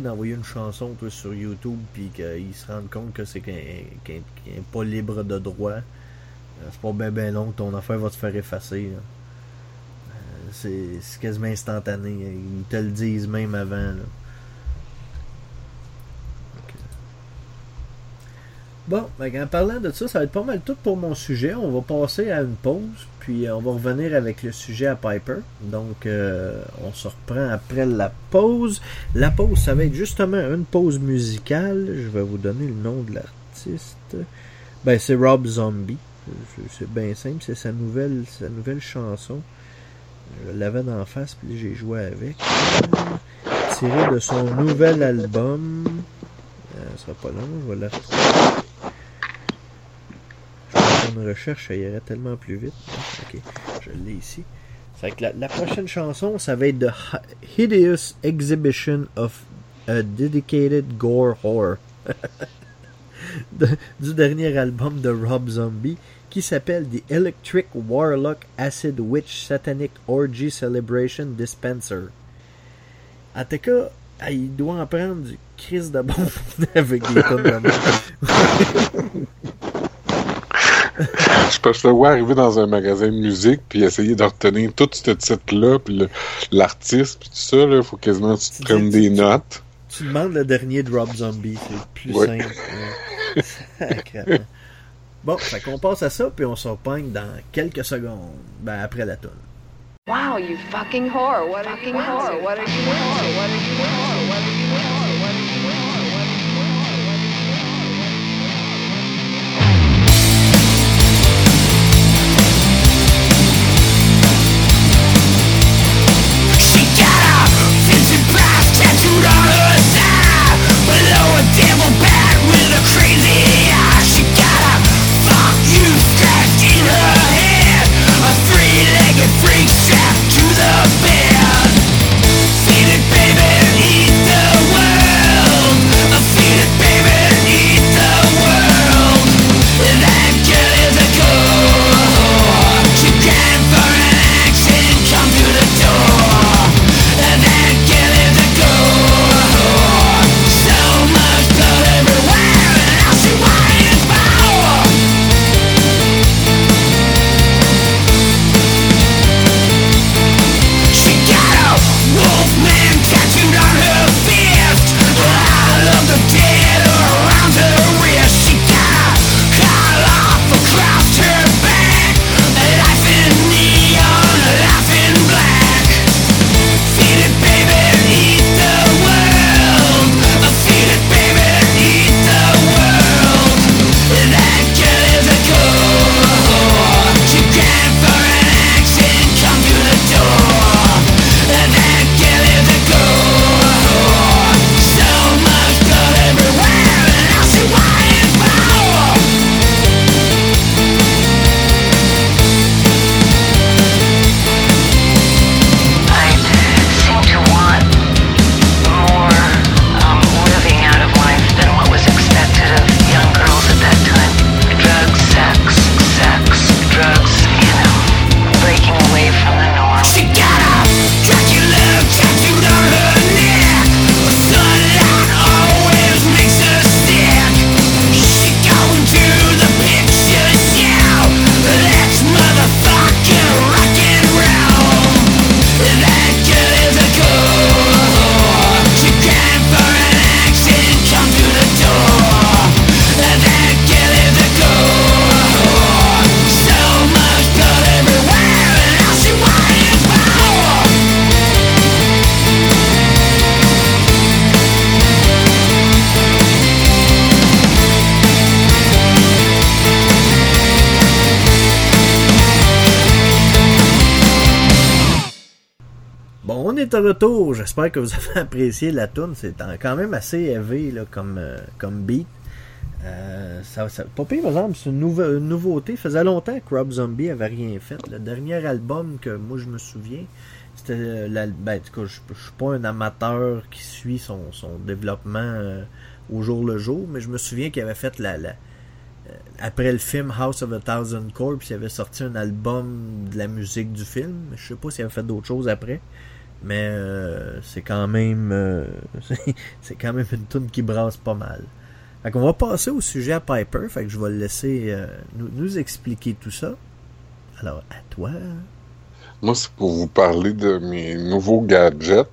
d'envoyer une chanson toi, sur YouTube, puis qu'ils se rendent compte que c'est n'est pas libre de droit. Euh, c'est pas bien ben long que ton affaire va te faire effacer. Euh, c'est quasiment instantané. Ils te le disent même avant. Bon, ben, en parlant de ça, ça va être pas mal tout pour mon sujet. On va passer à une pause, puis on va revenir avec le sujet à Piper. Donc, euh, on se reprend après la pause. La pause, ça va être justement une pause musicale. Je vais vous donner le nom de l'artiste. Ben, c'est Rob Zombie. C'est bien simple, c'est sa nouvelle, sa nouvelle chanson. Je l'avais d'en face, puis j'ai joué avec. Tiré de son nouvel album. Euh, ça sera pas long, je vais la retrouver une recherche, ça irait tellement plus vite. Ok, je l'ai ici. Fait que la, la, prochaine chanson, ça va être The Hideous Exhibition of a Dedicated Gore Horror. du dernier album de Rob Zombie qui s'appelle The Electric Warlock Acid Witch Satanic Orgy Celebration Dispenser. En tout cas, il doit en prendre du crise de bon avec des tonnes de je peux le voir arriver dans un magasin de musique puis essayer de retenir tout ce titre-là, puis l'artiste, puis tout ça, il faut quasiment que tu te prennes des notes. Tu demandes le dernier de Rob Zombie, c'est plus simple. bon, fait qu'on passe à ça, puis on se repogne dans quelques secondes, ben après la toune. Wow, you fucking whore, what are you whore, what are you whore, what are you whore, what are you retour. J'espère que vous avez apprécié la tune. C'est quand même assez élevé comme, euh, comme beat. Euh, ça, ça, pas pire, par exemple, c'est une, nouveauté. faisait longtemps que Rob Zombie avait rien fait. Le dernier album que moi je me souviens, c'était euh, ben, je, ne suis pas un amateur qui suit son, développement au jour le jour, mais je me souviens qu'il avait fait la, après le film House of a Thousand Corps, il avait sorti un album de la musique du film. Je sais pas s'il avait fait d'autres choses après. Mais euh, c'est quand même euh, c'est quand même une tune qui brasse pas mal. Fait qu'on va passer au sujet à Piper. Fait que je vais le laisser euh, nous, nous, expliquer tout ça. Alors, à toi. Moi, c'est pour vous parler de mes nouveaux gadgets.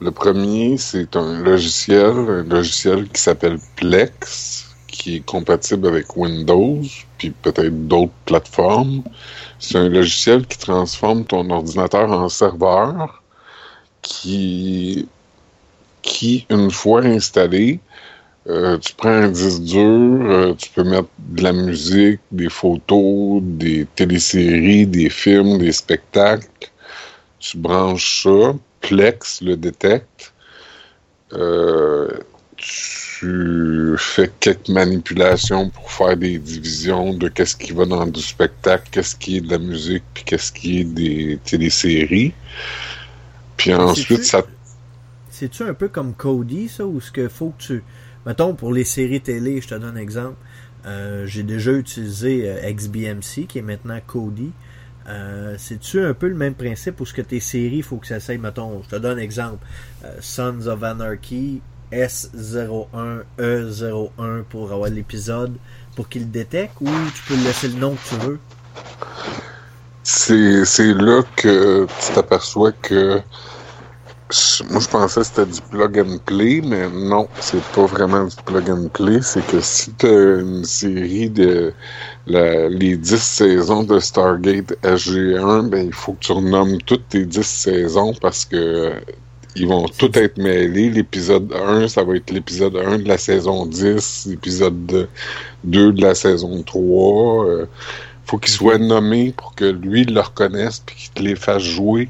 Le premier, c'est un logiciel, un logiciel qui s'appelle Plex, qui est compatible avec Windows, puis peut-être d'autres plateformes. C'est un logiciel qui transforme ton ordinateur en serveur qui, qui une fois installé, euh, tu prends un disque dur, euh, tu peux mettre de la musique, des photos, des téléséries, des films, des spectacles. Tu branches ça, Plex le détecte. Euh, tu fais quelques manipulations pour faire des divisions de qu'est-ce qui va dans du spectacle, qu'est-ce qui est de la musique, puis qu'est-ce qui est des téléséries. Puis ensuite, ça... C'est-tu un peu comme Cody, ça, ou ce qu'il faut que tu... Mettons, pour les séries télé, je te donne un exemple. Euh, j'ai déjà utilisé euh, XBMC, qui est maintenant Cody. Euh, C'est-tu un peu le même principe où ce que tes séries, il faut que ça essaye, mettons, je te donne un exemple. Sons of Anarchy, S01, E01 pour avoir l'épisode, pour qu'il détecte, ou tu peux laisser le nom que tu veux? C'est là que tu t'aperçois que moi, je pensais que c'était du plug and play, mais non, c'est pas vraiment du plug and play. C'est que si tu as une série de la, les 10 saisons de Stargate SG1, ben, il faut que tu renommes toutes tes 10 saisons parce que ils vont tous être mêlés. L'épisode 1, ça va être l'épisode 1 de la saison 10, l'épisode 2 de la saison 3. Euh, faut qu'il soit nommé pour que lui le reconnaisse puis qu'il te les fasse jouer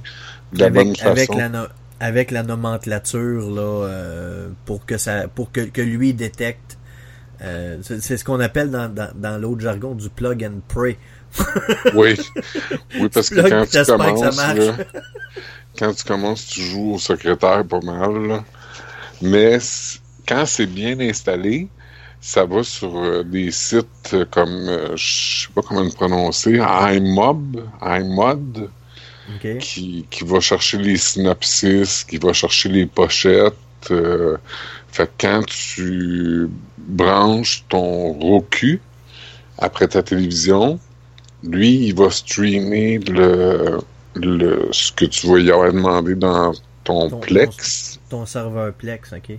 de la avec, bonne façon. Avec la, avec la nomenclature là, euh, pour que ça pour que, que lui détecte. Euh, c'est ce qu'on appelle dans, dans, dans l'autre jargon du plug and pray. oui. Oui, parce que quand tu commences, là, quand tu commences, tu joues au secrétaire pas mal. Là. Mais quand c'est bien installé, ça va sur euh, des sites comme, je sais pas comment le prononcer, iMob, iMod, okay. qui, qui va chercher les synopsis, qui va chercher les pochettes. Euh, fait quand tu branches ton Roku après ta télévision, lui, il va streamer le, le, ce que tu vas y avoir demandé dans ton, ton Plex. Ton, ton, serveur Plex, OK.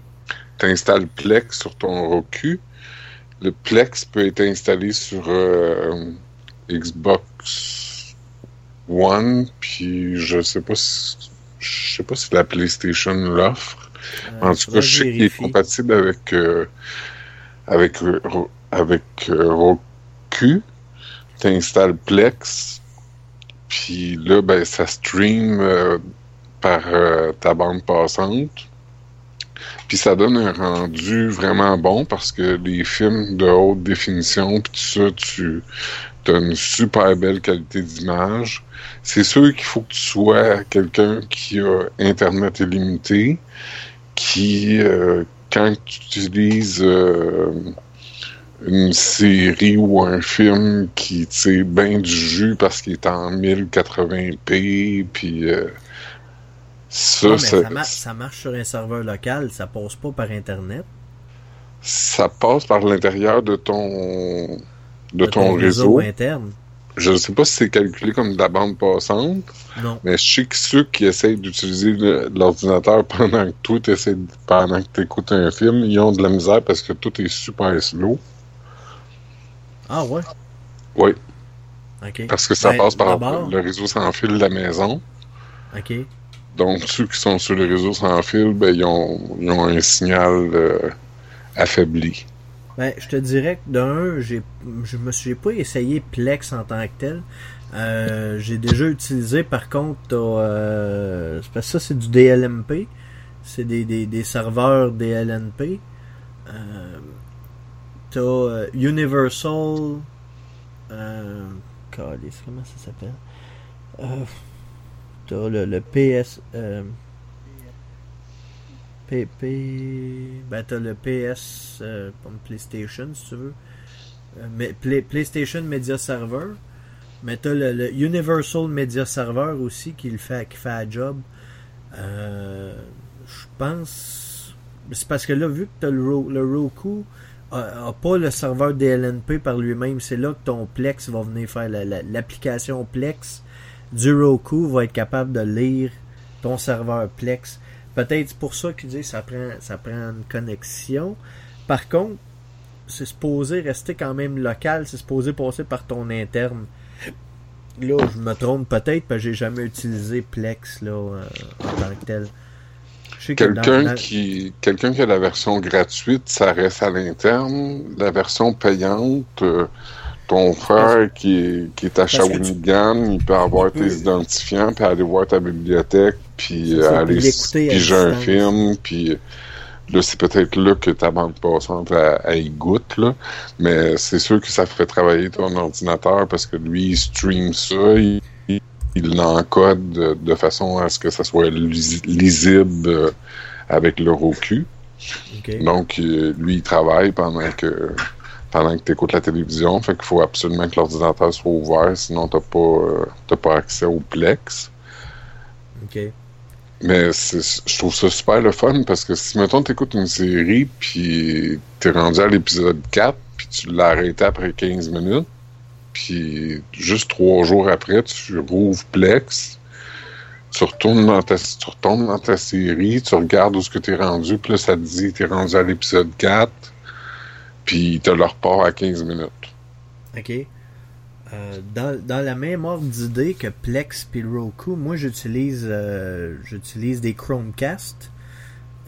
Tu installes Plex sur ton Roku. Le Plex peut être installé sur euh, Xbox One, puis je sais pas si je sais pas si la PlayStation l'offre. Euh, en tout cas, je sais qu'il est compatible avec euh, avec avec Roku. Tu installes Plex, puis là, ben, ça stream euh, par euh, ta bande passante. Puis ça donne un rendu vraiment bon parce que les films de haute définition, puis tout ça, tu as une super belle qualité d'image. C'est sûr qu'il faut que tu sois quelqu'un qui a Internet illimité, qui, euh, quand tu utilises une série ou un film qui tire bien du jus parce qu'il est en 1080p, puis euh, ça, non, ça, mar ça, marche sur un serveur local, ça passe pas par Internet. Ça passe par l'intérieur de ton de, de ton, ton, réseau. réseau interne. Je ne sais pas si c'est calculé comme de la bande passante, non. mais je sais que ceux qui essayent d'utiliser l'ordinateur pendant que toi essaies, pendant que tu écoutes un film, ils ont de la misère parce que tout est super slow. Ah ouais? Oui. OK. Parce que ça ben, passe par le réseau sans fil de la maison. OK. Donc, ceux qui sont sur le réseau sans fil, ben, ils, ont, ils ont un signal euh, affaibli. Ben, je te dirais que d'un, j'ai, je me suis pas essayé Plex en tant que tel. Euh, j'ai déjà utilisé, par contre, euh, parce que ça, c'est du DLMP. C'est des, des, des serveurs DLNP. Euh, T'as euh, Universal. Euh, comment ça s'appelle? Euh, T'as le, le, PS. Euh, PP. Ben, t'as le PS. Euh, PlayStation, si tu veux. Euh, mais, Play, PlayStation Media Server. Mais t'as le, le, Universal Media Server aussi qui, le fait, qui fait la job. Je pense. C'est parce que là, vu que t'as le, le Roku a pas le serveur DLNP par lui-même. C'est là que ton Plex va venir faire l'application la, la, Plex du Roku va être capable de lire ton serveur Plex. Peut-être pour ça qu'il dit ça prend ça prend une connexion. Par contre, c'est supposé rester quand même local, c'est supposé passer par ton interne. Là, je me trompe peut-être parce que j'ai jamais utilisé Plex là, euh, en tant que tel. Quelqu'un qui, quelqu'un qui a la version gratuite, ça reste à l'interne. La version payante, euh, ton frère qui est, qui est à Shawinigan, il peut avoir tes identifiants, puis aller voir ta bibliothèque, puis aller piger un film, puis Là, c'est peut-être là que ta banque passante a, y goûte, là. Mais c'est sûr que ça fait travailler ton ordinateur parce que lui, il stream ça, il, l'encode de, façon à ce que ça soit lisible euh, avec le Roku. Donc, euh, lui, il travaille pendant que pendant que tu écoutes la télévision. Fait qu'il faut absolument que l'ordinateur soit ouvert, sinon t'as pas, euh, pas accès au Plex. OK. Mais je trouve ça super le fun parce que si, mettons, t'écoutes une série puis t'es rendu à l'épisode 4 puis tu l'as arrêté après 15 minutes puis juste trois jours après, tu rouvres Plex, tu retournes dans ta, tu retournes dans ta série, tu regardes où ce que t'es rendu, puis là, ça te dit t'es rendu à l'épisode 4 puis t'as le repart à 15 minutes. OK. Euh, dans, la même ordre d'idée que Plex et Roku, moi j'utilise euh, j'utilise des Chromecast.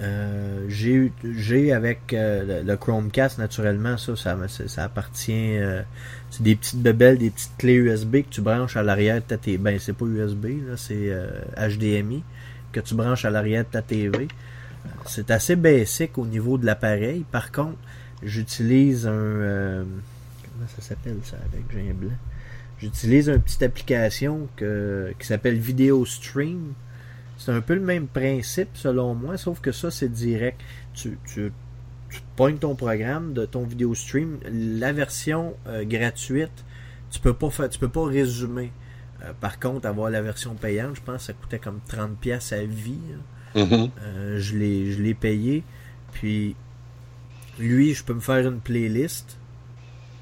Euh, j'ai avec le Chromecast naturellement ça ça, ça appartient c'est des petites bebelles des petites clés USB que tu branches à l'arrière de ta TV ben c'est pas USB là c'est HDMI que tu branches à l'arrière de ta TV c'est assez basique au niveau de l'appareil par contre j'utilise un comment ça s'appelle ça avec j'ai un blanc? J'utilise une petite application qui s'appelle Video Stream. C'est un peu le même principe selon moi, sauf que ça c'est direct. Tu, tu, pognes ton programme de ton vidéo stream, la version euh, gratuite, tu peux pas faire, tu peux pas résumer. Euh, par contre, avoir la version payante, je pense que ça coûtait comme 30 pièces à vie. Mm-hmm. Euh, je l'ai je l'ai payé. Puis lui, je peux me faire une playlist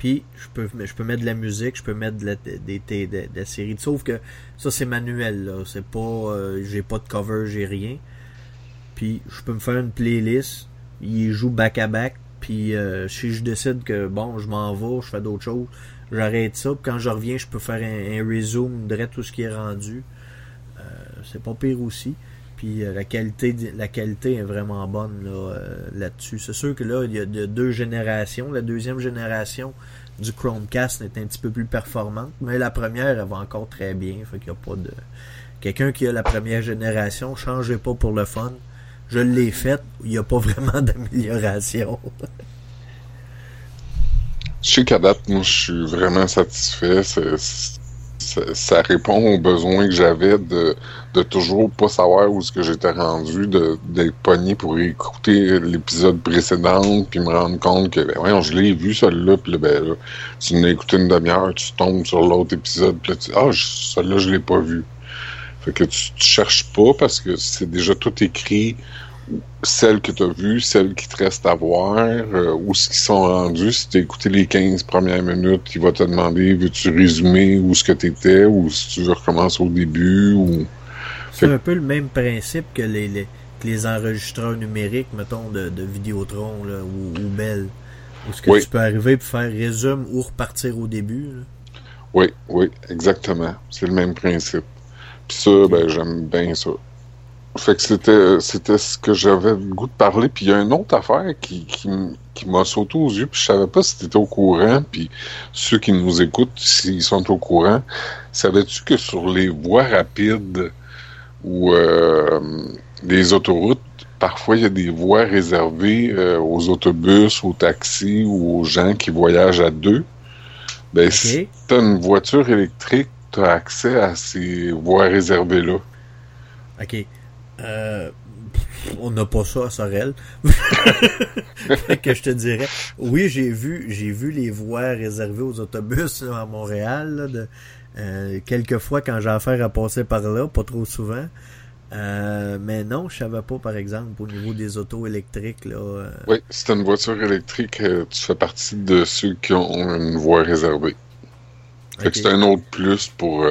puis je peux, je peux mettre de la musique, je peux mettre de la, des, de, série. Sauf que ça c'est manuel là. C'est pas. Euh, j'ai pas de cover, j'ai rien. Puis je peux me faire une playlist. Il joue back à back. Puis euh, si je décide que bon, je m'en vais, je fais d'autres choses, j'arrête ça. Puis quand je reviens, je peux faire un, un resume de tout ce qui est rendu. Euh, c'est pas pire aussi. Puis la qualité la qualité est vraiment bonne là, là-dessus. C'est sûr que là, il y a deux générations. La deuxième génération, du Chromecast est un petit peu plus performante, mais la première, elle va encore très bien. Fait qu'il y a pas de. Quelqu'un qui a la première génération, changez pas pour le fun. Je l'ai faite, il n'y a pas vraiment d'amélioration. je sais qu'à date, moi, je suis vraiment satisfait. Ça, répond aux besoins que j'avais de, de toujours pas savoir où est-ce que j'étais rendu, d'être pogné pour écouter l'épisode précédent, puis me rendre compte que, ben voyons, je l'ai vu, celui-là, puis ben là, tu l'as écouté une demi-heure, tu tombes sur l'autre épisode, puis là, tu ah, celui-là, je l'ai pas vu. Fait que tu, tu cherches pas parce que c'est déjà tout écrit celles que tu as vues, celles qui te restent à voir, euh, où ce qu'ils sont rendus. Si tu as écouté les 15 premières minutes, il va te demander veux-tu résumer où ce que tu étais ou si tu veux recommencer au début. ou C'est un peu le même principe que les, les, enregistreurs numériques, mettons, de, de Vidéotron ou, ou Bell. Où ce que tu peux arriver pour faire résume ou repartir au début. Oui, oui, exactement. C'est le même principe. Puis ça, ben, j'aime bien ça. Fait que c'était c'était ce que j'avais le goût de parler. Puis il y a une autre affaire qui, qui, qui m'a sauté aux yeux, puis je savais pas si tu étais au courant, puis ceux qui nous écoutent, s'ils sont au courant, savais-tu que sur les voies rapides ou euh, les autoroutes, parfois il y a des voies réservées euh, aux autobus, aux taxis ou aux gens qui voyagent à deux. Ben, si tu as une voiture électrique, tu as accès à ces voies réservées-là. OK. Euh, on n'a pas ça à Sorel. que je te dirais. Oui, j'ai vu, j'ai vu les voies réservées aux autobus à Montréal. Euh, quelques fois quand j'ai affaire à passer par là, pas trop souvent. Euh, mais non, je savais pas, par exemple, au niveau des autos électriques. Là, Oui, si tu une voiture électrique, tu fais partie de ceux qui ont une voie réservée. c'est un autre plus pour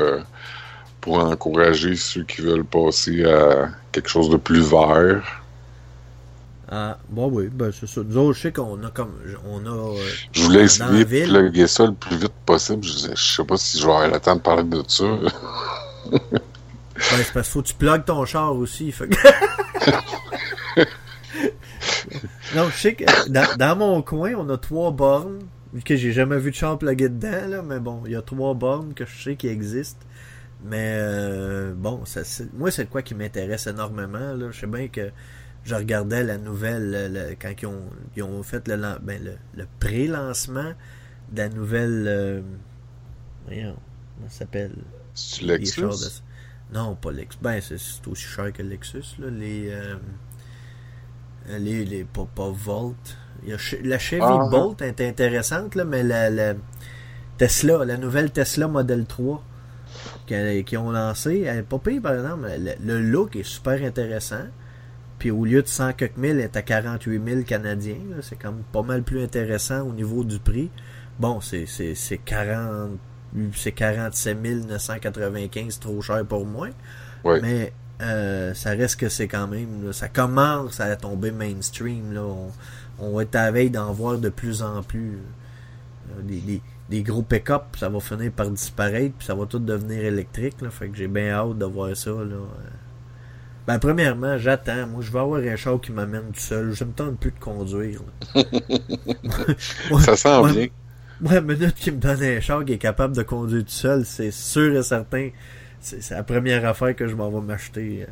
pour encourager ceux qui veulent passer à quelque chose de plus vert. Ah, bon, oui, ben c'est ça. Nous autres, je sais qu'on a comme. On a. euh, Je voulais essayer de plugger ça le plus vite possible. Je, sais pas si je vais avoir le temps de parler de ça. Ben, c'est parce qu'il faut que tu plugues ton char aussi. fait que- non, je sais que dans, dans mon coin, on a trois bornes. Que j'ai jamais vu de char plugué dedans, là, mais bon, il y a trois bornes que je sais qui existent. Mais euh, bon, ça, c'est- moi, c'est quoi qui m'intéresse énormément. Là. Je sais bien que je regardais la nouvelle le- le- quand ils ont, ils ont fait le, ben, le, le pré-lancement de la nouvelle. Euh, voyons, comment ça s'appelle? C'est Lexus? de- Non, pas Lexus. Ben, c'est aussi cher que le Lexus, là. Les. euh, Les. les pas, pas Volt. Il y a Che- la Chevy Ah. Bolt est intéressante, là, mais la, la Tesla, la nouvelle Tesla Model 3 qu'ils qu'ils ont lancée, elle est pas pire, par exemple. Le, le look est super intéressant. Puis au lieu de 100 quelques mille, elle est à 48 000 canadiens. C'est quand même pas mal plus intéressant au niveau du prix. Bon, c'est c'est- c'est 40 c'est 47 995 trop cher pour moi. Mais euh, ça reste que c'est quand même là, ça commence à tomber mainstream là. On, on va être à la veille d'en voir de plus en plus. Euh, Des, des, des gros pick-up, ça va finir par disparaître, puis ça va tout devenir électrique. Là, fait que j'ai bien hâte de voir ça. Là. Euh, Ben, premièrement, j'attends. Moi, je vais avoir un char qui m'amène tout seul. Je me tente plus de conduire. Moi- Ça sent moi- bien. moi, la minute qui me donne un char qui est capable de conduire tout seul, c'est sûr et certain. C'est la première affaire que je m'en vais m'acheter.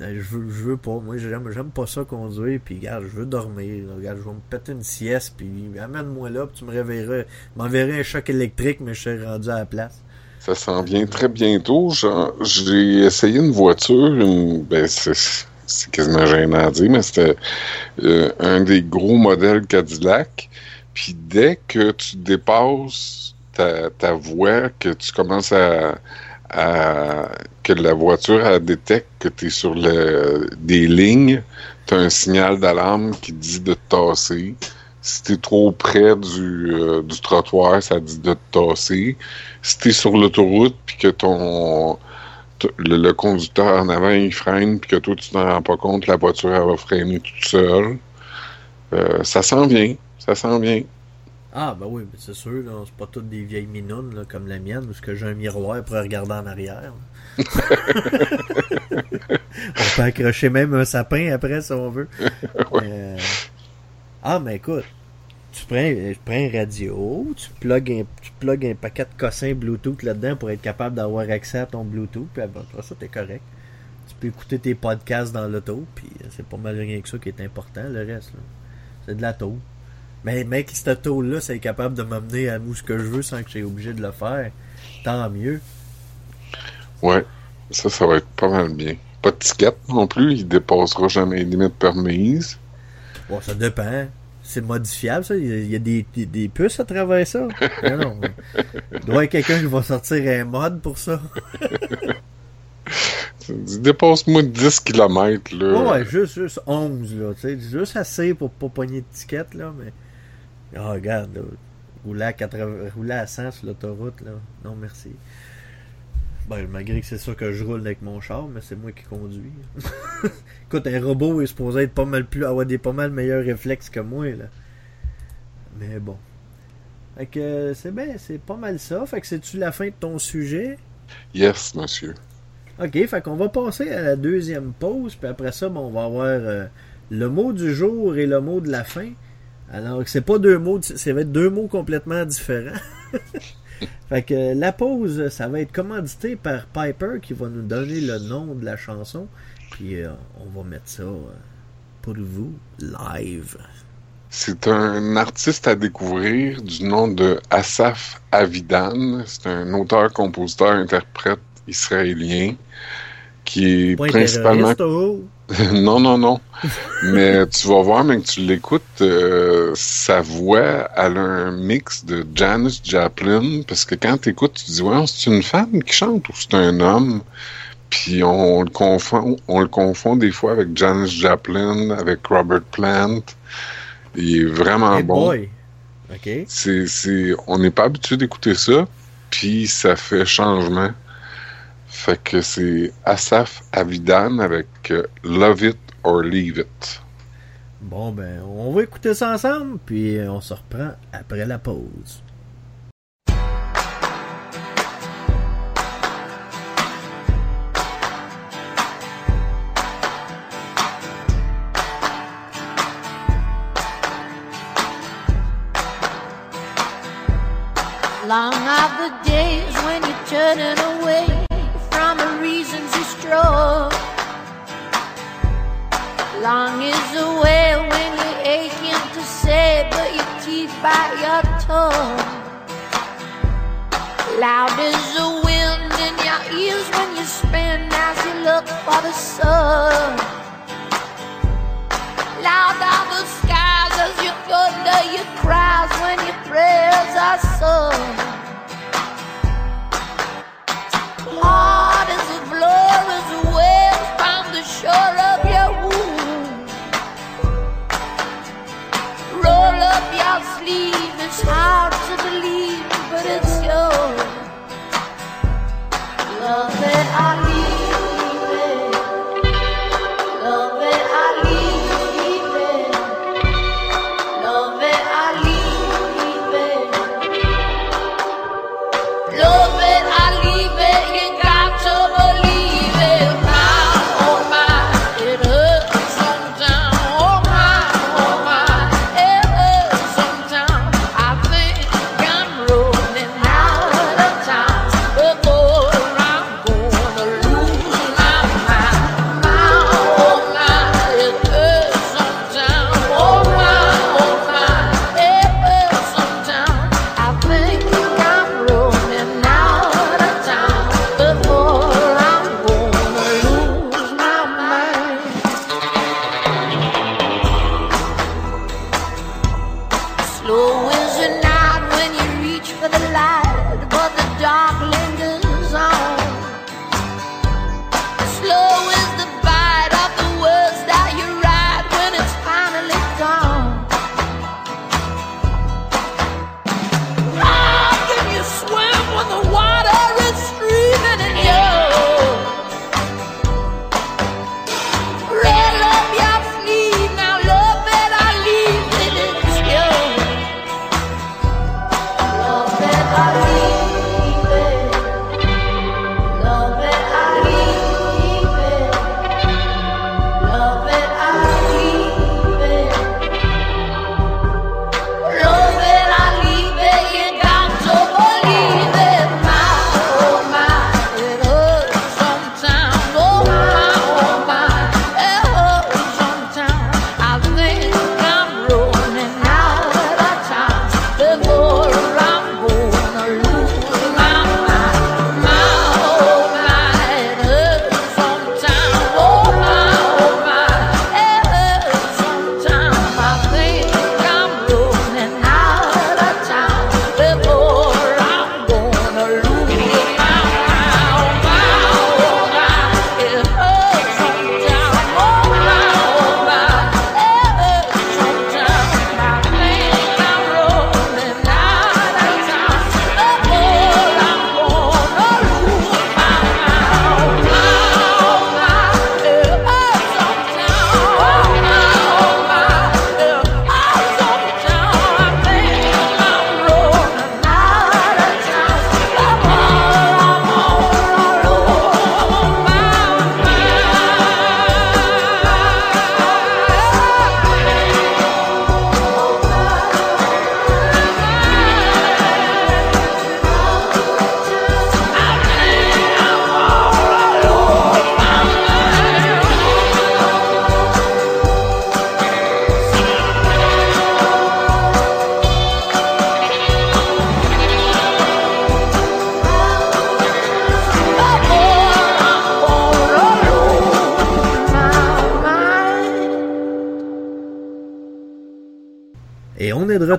Euh, Je veux, je veux pas. Moi, j'aime, pas ça conduire. Puis, regarde, je veux dormir. là. Regarde, je vais me péter une sieste. Puis, amène-moi là. Puis, tu me réveilleras. m'enverrais un choc électrique, mais je serais rendu à la place. Ça s'en vient très bientôt. J'ai essayé une voiture, une, ben c'est quasiment gênant à dire, mais c'était euh, un des gros modèles Cadillac. Puis dès que tu dépasses ta, ta voie, que tu commences à, à- que la voiture détecte que tu es sur le, des lignes, tu as un signal d'alarme qui dit de te tasser. Si tu es trop près du, euh, du trottoir, ça dit de te tasser si t'es sur l'autoroute puis que ton le, le conducteur en avant il freine puis que toi tu t'en rends pas compte, la voiture elle va freiner toute seule. Euh, ça s'en vient, ça s'en vient. Ah, ben oui, mais c'est sûr. C'est pas toutes des vieilles minounes là, comme la mienne, où ce que j'ai un miroir pour regarder en arrière. on peut accrocher même un sapin après si on veut. Euh, Ah, mais écoute, tu prends, tu prends un radio, tu plugues un, tu un paquet de cossins Bluetooth là-dedans pour être capable d'avoir accès à ton Bluetooth, puis après ça, t'es correct. Tu peux écouter tes podcasts dans l'auto, puis c'est pas mal rien que ça qui est important, le reste. C'est de la tôle. Mais mec, cette tôle-là, c'est capable de m'amener à où ce que je veux sans que j'ai obligé de le faire. Tant mieux. Ouais, ça, ça va être pas mal bien. Pas de ticket non plus, il dépassera jamais les limites permises. Bon, ça dépend. C'est modifiable, ça. Il y a, des, des, des puces à travers ça. Non, non. Il doit y avoir quelqu'un qui va sortir un mode pour ça. Dépasse-moi de 10 km, là. Ouais, ouais, juste, juste 11, là. Tu sais, juste assez pour pas pogner de ticket, là. Mais. Ah, regarde, là. Rouler à, 80, rouler à 100 sur l'autoroute, là. Non, merci. Ben, malgré que c'est sûr que je roule avec mon char, mais c'est moi qui conduis. Écoute, un robot est supposé être pas mal plus, avoir des pas mal meilleurs réflexes que moi, là. Mais bon. Fait que c'est bien, c'est pas mal ça. Fait que c'est-tu la fin de ton sujet? Yes, monsieur. Ok, fait qu'on va passer à la deuxième pause, puis après ça, bon, on va avoir euh, le mot du jour et le mot de la fin. Alors que c'est pas deux mots, ça va être deux mots complètement différents. fait que la pause, ça va être commandité par Piper qui va nous donner le nom de la chanson, puis euh, on va mettre ça euh, pour vous live. C'est un artiste à découvrir du nom de Asaf Avidan. C'est un auteur, compositeur, interprète israélien qui est principalement! non, non, non. Mais tu vas voir, mais que tu l'écoutes, euh, sa voix, elle a un mix de Janis Joplin, parce que quand tu écoutes, tu te dis, ouais, c'est une femme qui chante ou c'est un homme? Puis on le confond, on le confond des fois avec Janis Joplin, avec Robert Plant. Il est vraiment Hey bon. boy! Ok. C'est, c'est, on n'est pas habitué d'écouter ça, puis ça fait changement. Fait que c'est Asaf Avidan avec euh, Love It or Leave It. Bon, ben, on va écouter ça ensemble, puis on se reprend après la pause. Long are the days when you're turning away the reasons you strove. Long is the way when you're aching to say, but your teeth bite your tongue. Loud is the wind in your ears when you spin as you look for the sun. Loud are the skies as you thunder your cries when your prayers are sung. It's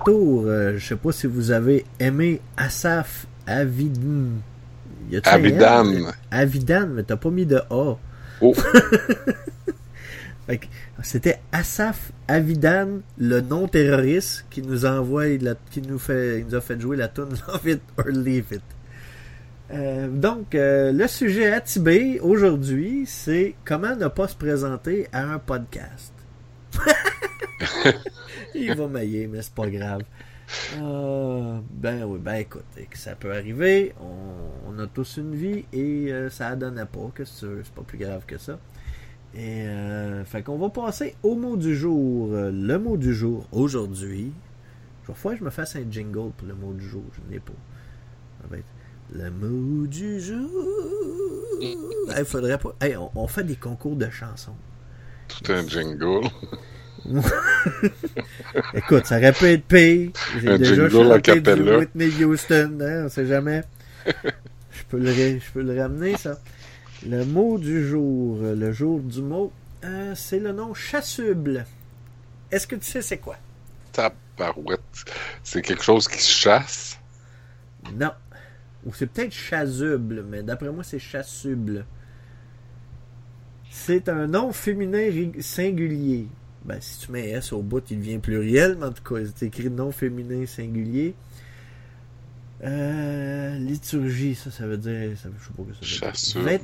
retour. Euh, je sais pas si vous avez aimé Asaf Avidan. N? Avidan, mais t'as pas mis de A. Oh, C'était Asaf Avidan, le non terroriste, qui nous envoie la, qui nous fait, nous a fait jouer la tune Love It or Leave It. Euh, donc, euh, le sujet à Tibé aujourd'hui, c'est comment ne pas se présenter à un podcast. il va mailler, mais c'est pas grave. Ah, ben oui, ben écoute, ça peut arriver. On, on a tous une vie et euh, ça donnait pas. que c'est c'est pas plus grave que ça. Et euh, fait qu'on va passer au mot du jour. Euh, Le mot du jour aujourd'hui. Je vais que je me fasse un jingle pour le mot du jour. Je n'ai pas. Ça va être le mot du jour. Il faudrait pas. Hey, on, on fait des concours de chansons. Tout un jingle. Écoute, ça aurait pu être pire. J'ai déjà chanté du. Whitney Houston, hein, on sait jamais. Je peux, le, ra- je peux le ramener, ça. Le mot du jour, le jour du mot, euh, c'est le nom chassuble. Est-ce que tu sais c'est quoi? Tabarouette. C'est quelque chose qui se chasse? Non. Ou c'est peut-être chasuble, mais d'après moi, c'est chassuble. C'est un nom féminin singulier. Ben, si tu mets S au bout, il devient pluriel, mais en tout cas, c'est écrit nom féminin singulier. Euh, liturgie, ça, ça veut dire. Ça, je sais pas que ça veut dire. Vêt-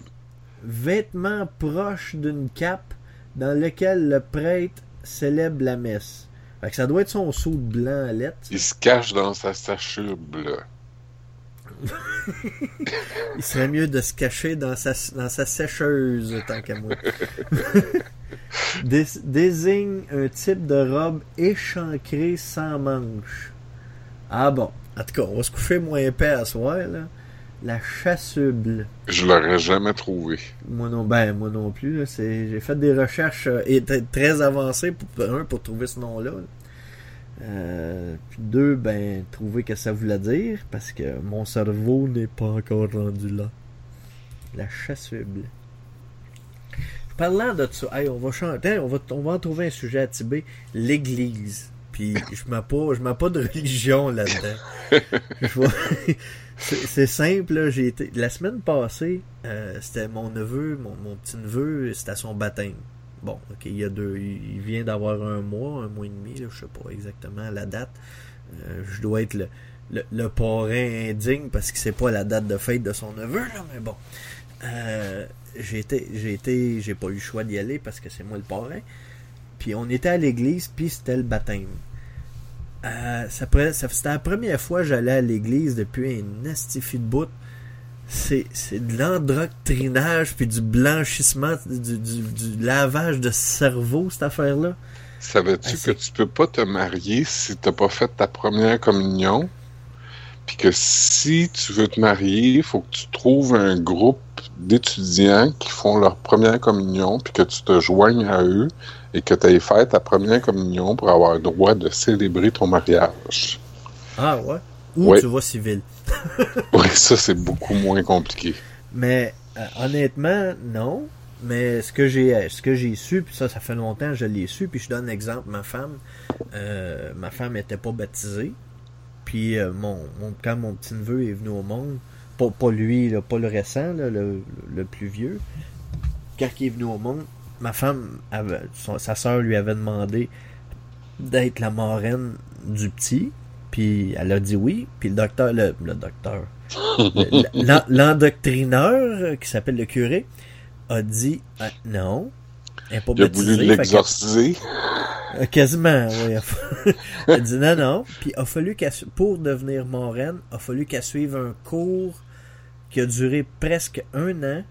vêtements proches d'une cape dans lequel le prêtre célèbre la messe. Fait que ça doit être son saut de blanc à lettres. Il se cache dans sa sachube. Il serait mieux de se cacher dans sa, dans sa sécheuse, tant qu'à moi. Dés- désigne un type de robe échancrée sans manches. Ah bon. En tout cas, on va se coucher moins épais à soir, là. La chassuble. Je l'aurais jamais trouvé. Moi non, ben, moi non plus, j'ai fait des recherches euh, et très avancées pour, un, pour trouver ce nom-là. là. Euh, puis deux, ben, trouver que ça voulait dire, parce que mon cerveau n'est pas encore rendu là. La chassuble. Parlant de ça, hey, on va chanter, on va, on va en trouver un sujet à Tibet, l'église. Puis je mets pas, je mets pas de religion là-dedans. C'est simple, là, j'ai été. La semaine passée, euh, c'était mon neveu, mon, mon petit neveu, c'était à son baptême. Bon, ok, il y a deux. Il il vient d'avoir un mois, un mois et demi, là, je sais pas exactement la date. Euh, je dois être le, le, le parrain indigne parce que c'est pas la date de fête de son neveu, là, mais bon. Euh, j'ai été, j'ai été, j'ai pas eu le choix d'y aller parce que c'est moi le parrain. Puis on était à l'église, puis c'était le baptême. Euh, ça, c'était la première fois que j'allais à l'église depuis un astifi de bout. C'est, c'est de l'endoctrinage puis du blanchissement, du, du, du lavage de cerveau, cette affaire-là. Savais-tu Ah, que tu peux pas te marier si t'as pas fait ta première communion? Puis que si tu veux te marier, il faut que tu trouves un groupe d'étudiants qui font leur première communion, puis que tu te joignes à eux et que tu aies fait ta première communion pour avoir le droit de célébrer ton mariage. Ah ouais? Ou Ouais. tu vas civil. Oui, ça, c'est beaucoup moins compliqué. Mais euh, honnêtement, non. Mais ce que j'ai ce que j'ai su, puis ça, ça fait longtemps que je l'ai su, puis je donne un exemple, ma femme, euh, ma femme n'était pas baptisée. Puis euh, mon, mon, quand mon petit neveu est venu au monde, pas, pas lui, là, pas le récent, là, le, le plus vieux, quand il est venu au monde, ma femme, avait, son- sa soeur lui avait demandé d'être la marraine du petit. Puis elle a dit oui. Puis le docteur, le, le docteur, le- l'en- l'endoctrineur euh, qui s'appelle le curé a dit ah, non. Elle pas Il a voulu l'exorciser. euh, Quasiment, oui. Elle a dit non, non. Puis il a fallu qu'elle, pour devenir marraine, il a fallu qu'elle suive un cours qui a duré presque un an.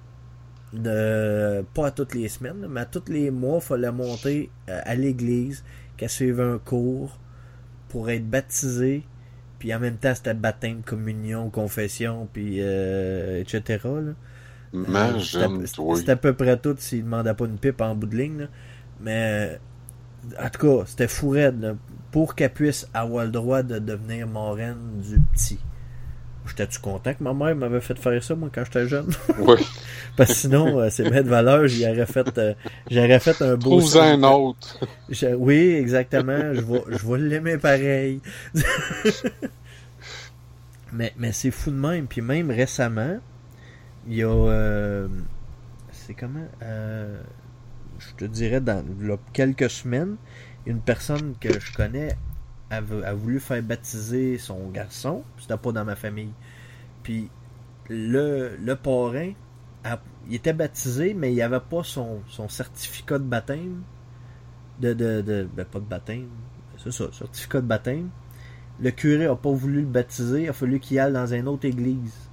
De, pas à toutes les semaines, mais à tous les mois, il fallait monter euh, à l'église, qu'elle suive un cours pour être baptisée. Puis en même temps, c'était baptême, communion, confession, puis euh, etc. là. Imagine, C'était- à peu près tout s'il demandait pas une pipe en bout de ligne. là. Mais euh, en tout cas, c'était fou raide, là, pour qu'elle puisse avoir le droit de devenir marraine du petit. J'étais-tu content que ma mère m'avait fait faire ça, moi, quand j'étais jeune? Oui. Parce que sinon, euh, c'est mettre de valeur, j'y aurais fait, euh, j'aurais fait un beau... Trouve-en un autre. Je- oui, exactement. Je vais, je vais l'aimer pareil. mais mais c'est fou de même. Puis même récemment, il y a. euh, c'est comment Je te dirais, dans là, quelques semaines, une personne que je connais a, vou- a voulu faire baptiser son garçon. C'était pas dans ma famille. Puis le, le parrain, il était baptisé, mais il avait pas son, certificat de baptême. de, ben, pas de baptême, c'est ça, certificat de baptême. Le curé a pas voulu le baptiser, il a fallu qu'il aille dans une autre église.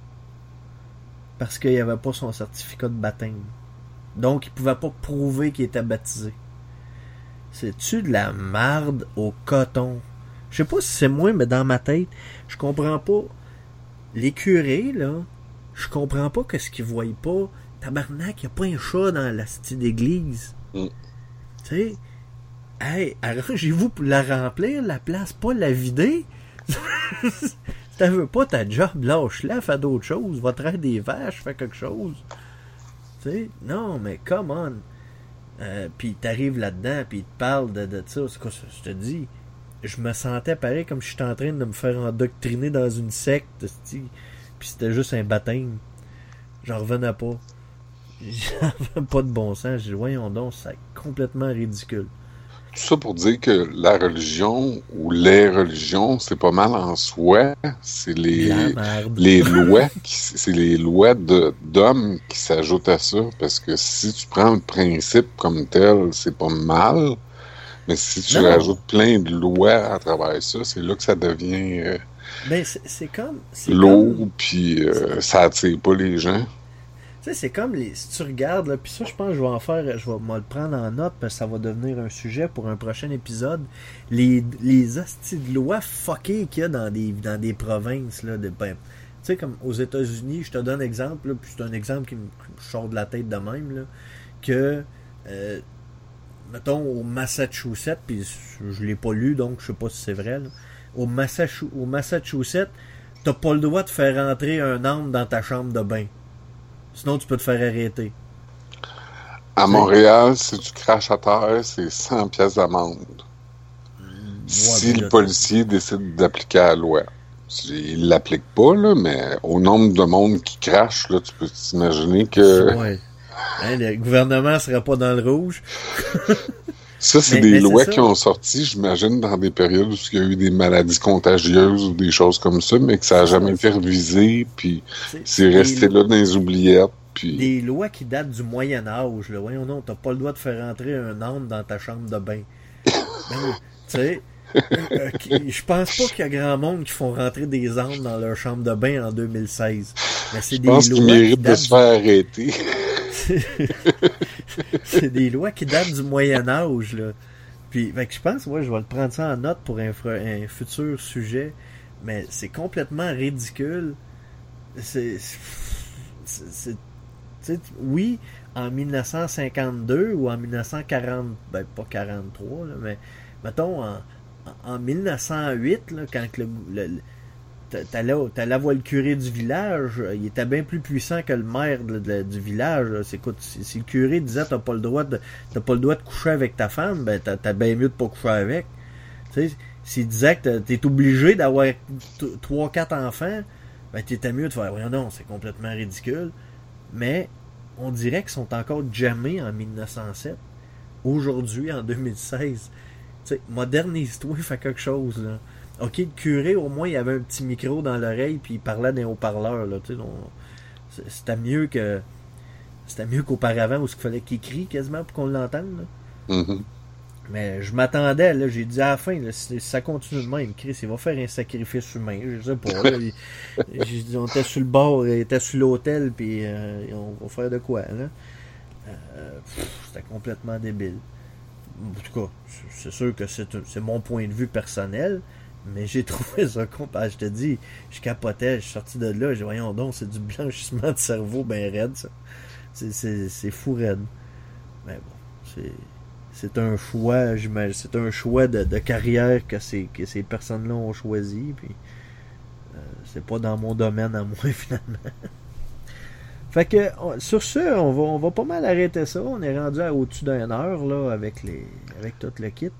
Parce qu'il avait pas son certificat de baptême. Donc, il pouvait pas prouver qu'il était baptisé. C'est-tu de la marde au coton? Je sais pas si c'est moi, mais dans ma tête, je comprends pas. Les curés, là, je comprends pas que ce qu'ils voient pas. Tabarnak, y a pas un chat dans la style d'église. Mm. Tu sais, hey, arrangez-vous pour la remplir, la place, pas la vider. si t'en veux pas ta job, lâche-la, fais d'autres choses. Va traire des vaches, fais quelque chose. Tu sais, non, mais come on. Euh, puis t'arrives là-dedans, puis il te parle de, de ça. C'est quoi ça? Je te dis, je me sentais pareil comme si j'étais en train de me faire endoctriner dans une secte, puis c'était juste un baptême. J'en revenais pas. J'avais pas de bon sens. J'ai dit, voyons donc, c'est complètement ridicule. Tout ça pour dire que la religion ou les religions, c'est pas mal en soi. C'est les, les lois, c'est les lois d'hommes qui s'ajoutent à ça. Parce que si tu prends le principe comme tel, c'est pas mal. Mais si tu Non. rajoutes plein de lois à travers ça, c'est là que ça devient euh, Ben, c'est comme. lourd, puis euh, ça attire pas les gens. Tu sais, c'est comme les. Si tu regardes, là, puis ça, je pense que je vais en faire. Je vais me le prendre en note parce que ça va devenir un sujet pour un prochain épisode. Les, les hosties de lois fuckées qu'il y a dans des, dans des provinces, là. De, ben, tu sais, comme aux États-Unis, je te donne un exemple, là, puis c'est un exemple qui me qui me sort de la tête de même, là. Que. euh, mettons, au Massachusetts, puis je l'ai pas lu, donc je sais pas si c'est vrai, là. Au, Massachu- au Massachusetts, t'as pas le droit de faire rentrer un âne dans ta chambre de bain. Sinon, tu peux te faire arrêter. À Montréal, si tu craches à terre, c'est 100 pièces d'amende. si mais le policier décide d'appliquer la loi. Il l'applique pas, là, mais au nombre de monde qui crache, là, tu peux t'imaginer que Ouais. Hein, le gouvernement serait pas dans le rouge. ça, c'est des lois qui ont sorti, j'imagine, dans des périodes où il y a eu des maladies contagieuses ou des choses comme ça, mais que ça n'a jamais été revisé, puis C'est- resté là dans les oubliettes, puis Des lois qui datent du Moyen Âge. Là. Voyons non, t'as pas le droit de faire rentrer un âne dans ta chambre de bain. Ben, tu sais, euh, qui- je pense pas qu'il y a grand monde qui font rentrer des ânes dans leur chambre de bain en 2016. Mais c'est je des pense lois qu'il qui mérite de datent se faire arrêter. c'est des lois qui datent du Moyen Âge là. Puis que je pense ouais, je vais le prendre ça en note pour un, un futur sujet, mais c'est complètement ridicule. C'est oui, en 1952 ou en 1940, ben pas 43 là, mais mettons en, en 1908 là, quand le, le- t'allais voir le curé du village, euh, il était bien plus puissant que le maire du village. C'est, si, le curé disait t'as pas le droit de t'as pas le droit de coucher avec ta femme, ben t'as, bien mieux de pas coucher avec. S'il disait que t'es obligé d'avoir trois, quatre enfants, ben t'étais mieux de faire non, c'est complètement ridicule. Mais on dirait qu'ils sont encore jamais en 1907. Aujourd'hui, en 2016. Tu sais, modernise-toi, fais quelque chose. Ok, le curé, au moins, il avait un petit micro dans l'oreille, puis il parlait d'un haut-parleur, là, tu sais, on- c'est- C'était mieux que... C'était mieux qu'auparavant, où il fallait qu'il crie quasiment pour qu'on l'entende. Mhm. Mais je m'attendais, là, j'ai dit à la fin, là, si, ça continue de même, Chris, il va faire un sacrifice humain, je sais pas. là. Il- j'ai dit, on était sur le bord, il était sur l'hôtel, puis euh, on va faire de quoi, là. Euh, C'était complètement débile. En tout cas, c'est- sûr que c'est mon point de vue personnel, mais j'ai trouvé ça con. Je te dis, je capotais, je suis sorti de là, j'ai voyons donc, c'est du blanchissement de cerveau ben raide, ça. C'est- fou raide. Mais bon, c'est un choix, j'imagine, c'est un choix de, carrière que ces, personnes-là ont choisi, puis euh, c'est pas dans mon domaine à moi finalement. fait que sur ce, on va, on va pas mal arrêter ça. On est rendu à au-dessus d'une heure là avec les avec tout le kit.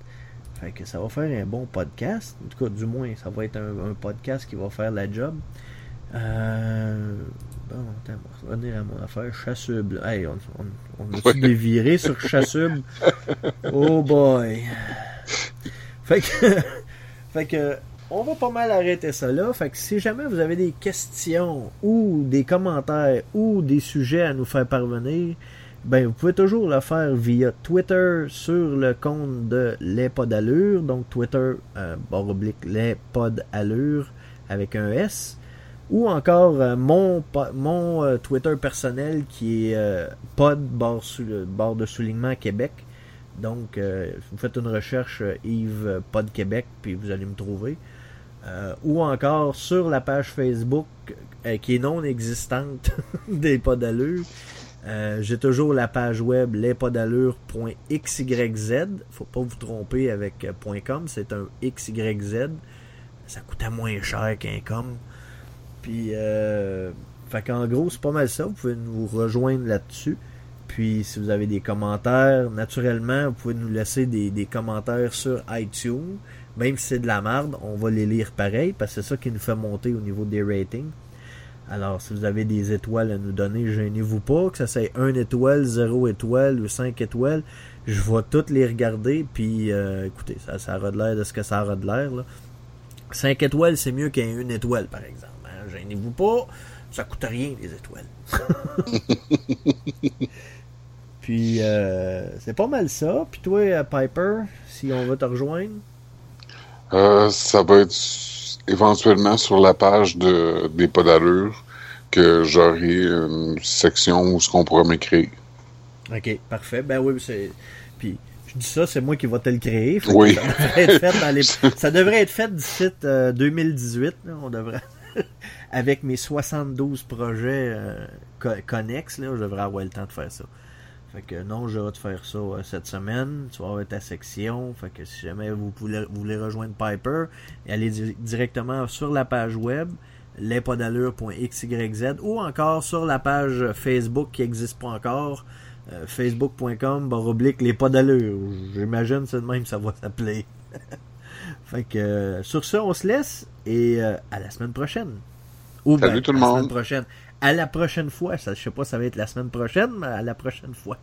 Fait que ça va faire un bon podcast. En tout cas, du moins, ça va être un, un podcast qui va faire la job. Euh, bon, attends, on va revenir à mon affaire. Chassub. Hey, on, on, on a-tu déviré sur Chassub? Oh boy. Fait que, fait que, on va pas mal arrêter ça là. Fait que si jamais vous avez des questions ou des commentaires ou des sujets à nous faire parvenir, ben vous pouvez toujours le faire via Twitter sur le compte de Les Pas d'Allure, donc Twitter euh, barre oblique Les Pas d'Allure avec un S, ou encore euh, mon, mon euh, Twitter personnel qui est euh, Pod barre, sou- barre de soulignement Québec. Donc euh, vous faites une recherche euh, Yves euh, Pod Québec puis vous allez me trouver. Euh, ou encore sur la page Facebook euh, qui est non existante des Pas d'Allure. Euh, J'ai toujours la page web lespadallure.xyz. Faut pas vous tromper avec euh, .com, c'est un XYZ. Ça coûtait moins cher qu'un com. Puis, euh, qu'en gros, c'est pas mal ça. Vous pouvez nous rejoindre là-dessus. Puis, si vous avez des commentaires, naturellement, vous pouvez nous laisser des, des commentaires sur iTunes. Même si c'est de la merde, on va les lire pareil, parce que c'est ça qui nous fait monter au niveau des ratings. Alors, si vous avez des étoiles à nous donner, gênez-vous pas, que ça soit 1 étoile, 0 étoile ou 5 étoiles. Je vais toutes les regarder, puis euh, écoutez, ça, ça aura de l'air de ce que ça aura de l'air. là. 5 étoiles, c'est mieux qu'un 1 étoile, par exemple. hein. Gênez-vous pas, ça coûte rien, les étoiles. puis, euh, c'est pas mal ça. Puis toi, Piper, si on veut te rejoindre, Euh, ça va être éventuellement sur la page de, des pas d'allure que j'aurai une section où ce qu'on pourra m'écrire. Ok, parfait. Ben oui, c'est. Puis, je dis ça, c'est moi qui va te le créer. Oui. Ça devrait être fait, dans les... ça devrait être fait d'ici euh, 2018. là, on devrait. Avec mes 72 projets euh, co- connexes, là, je devrais avoir le temps de faire ça. Fait que non, je vais te faire ça euh, cette semaine. Tu vas avoir ta section. Fait que si jamais vous voulez, vous voulez rejoindre Piper, allez di- directement sur la page web lespadallure.xyz ou encore sur la page Facebook qui n'existe pas encore euh, facebook.com barre oblique les pas d'allure. J'imagine c'est de même que ça va s'appeler. fait que euh, sur ça, on se laisse et euh, à la semaine prochaine. Ou Salut tout le à la monde. semaine prochaine. À la prochaine fois. Ça, je sais pas, ça va être la semaine prochaine, mais à la prochaine fois.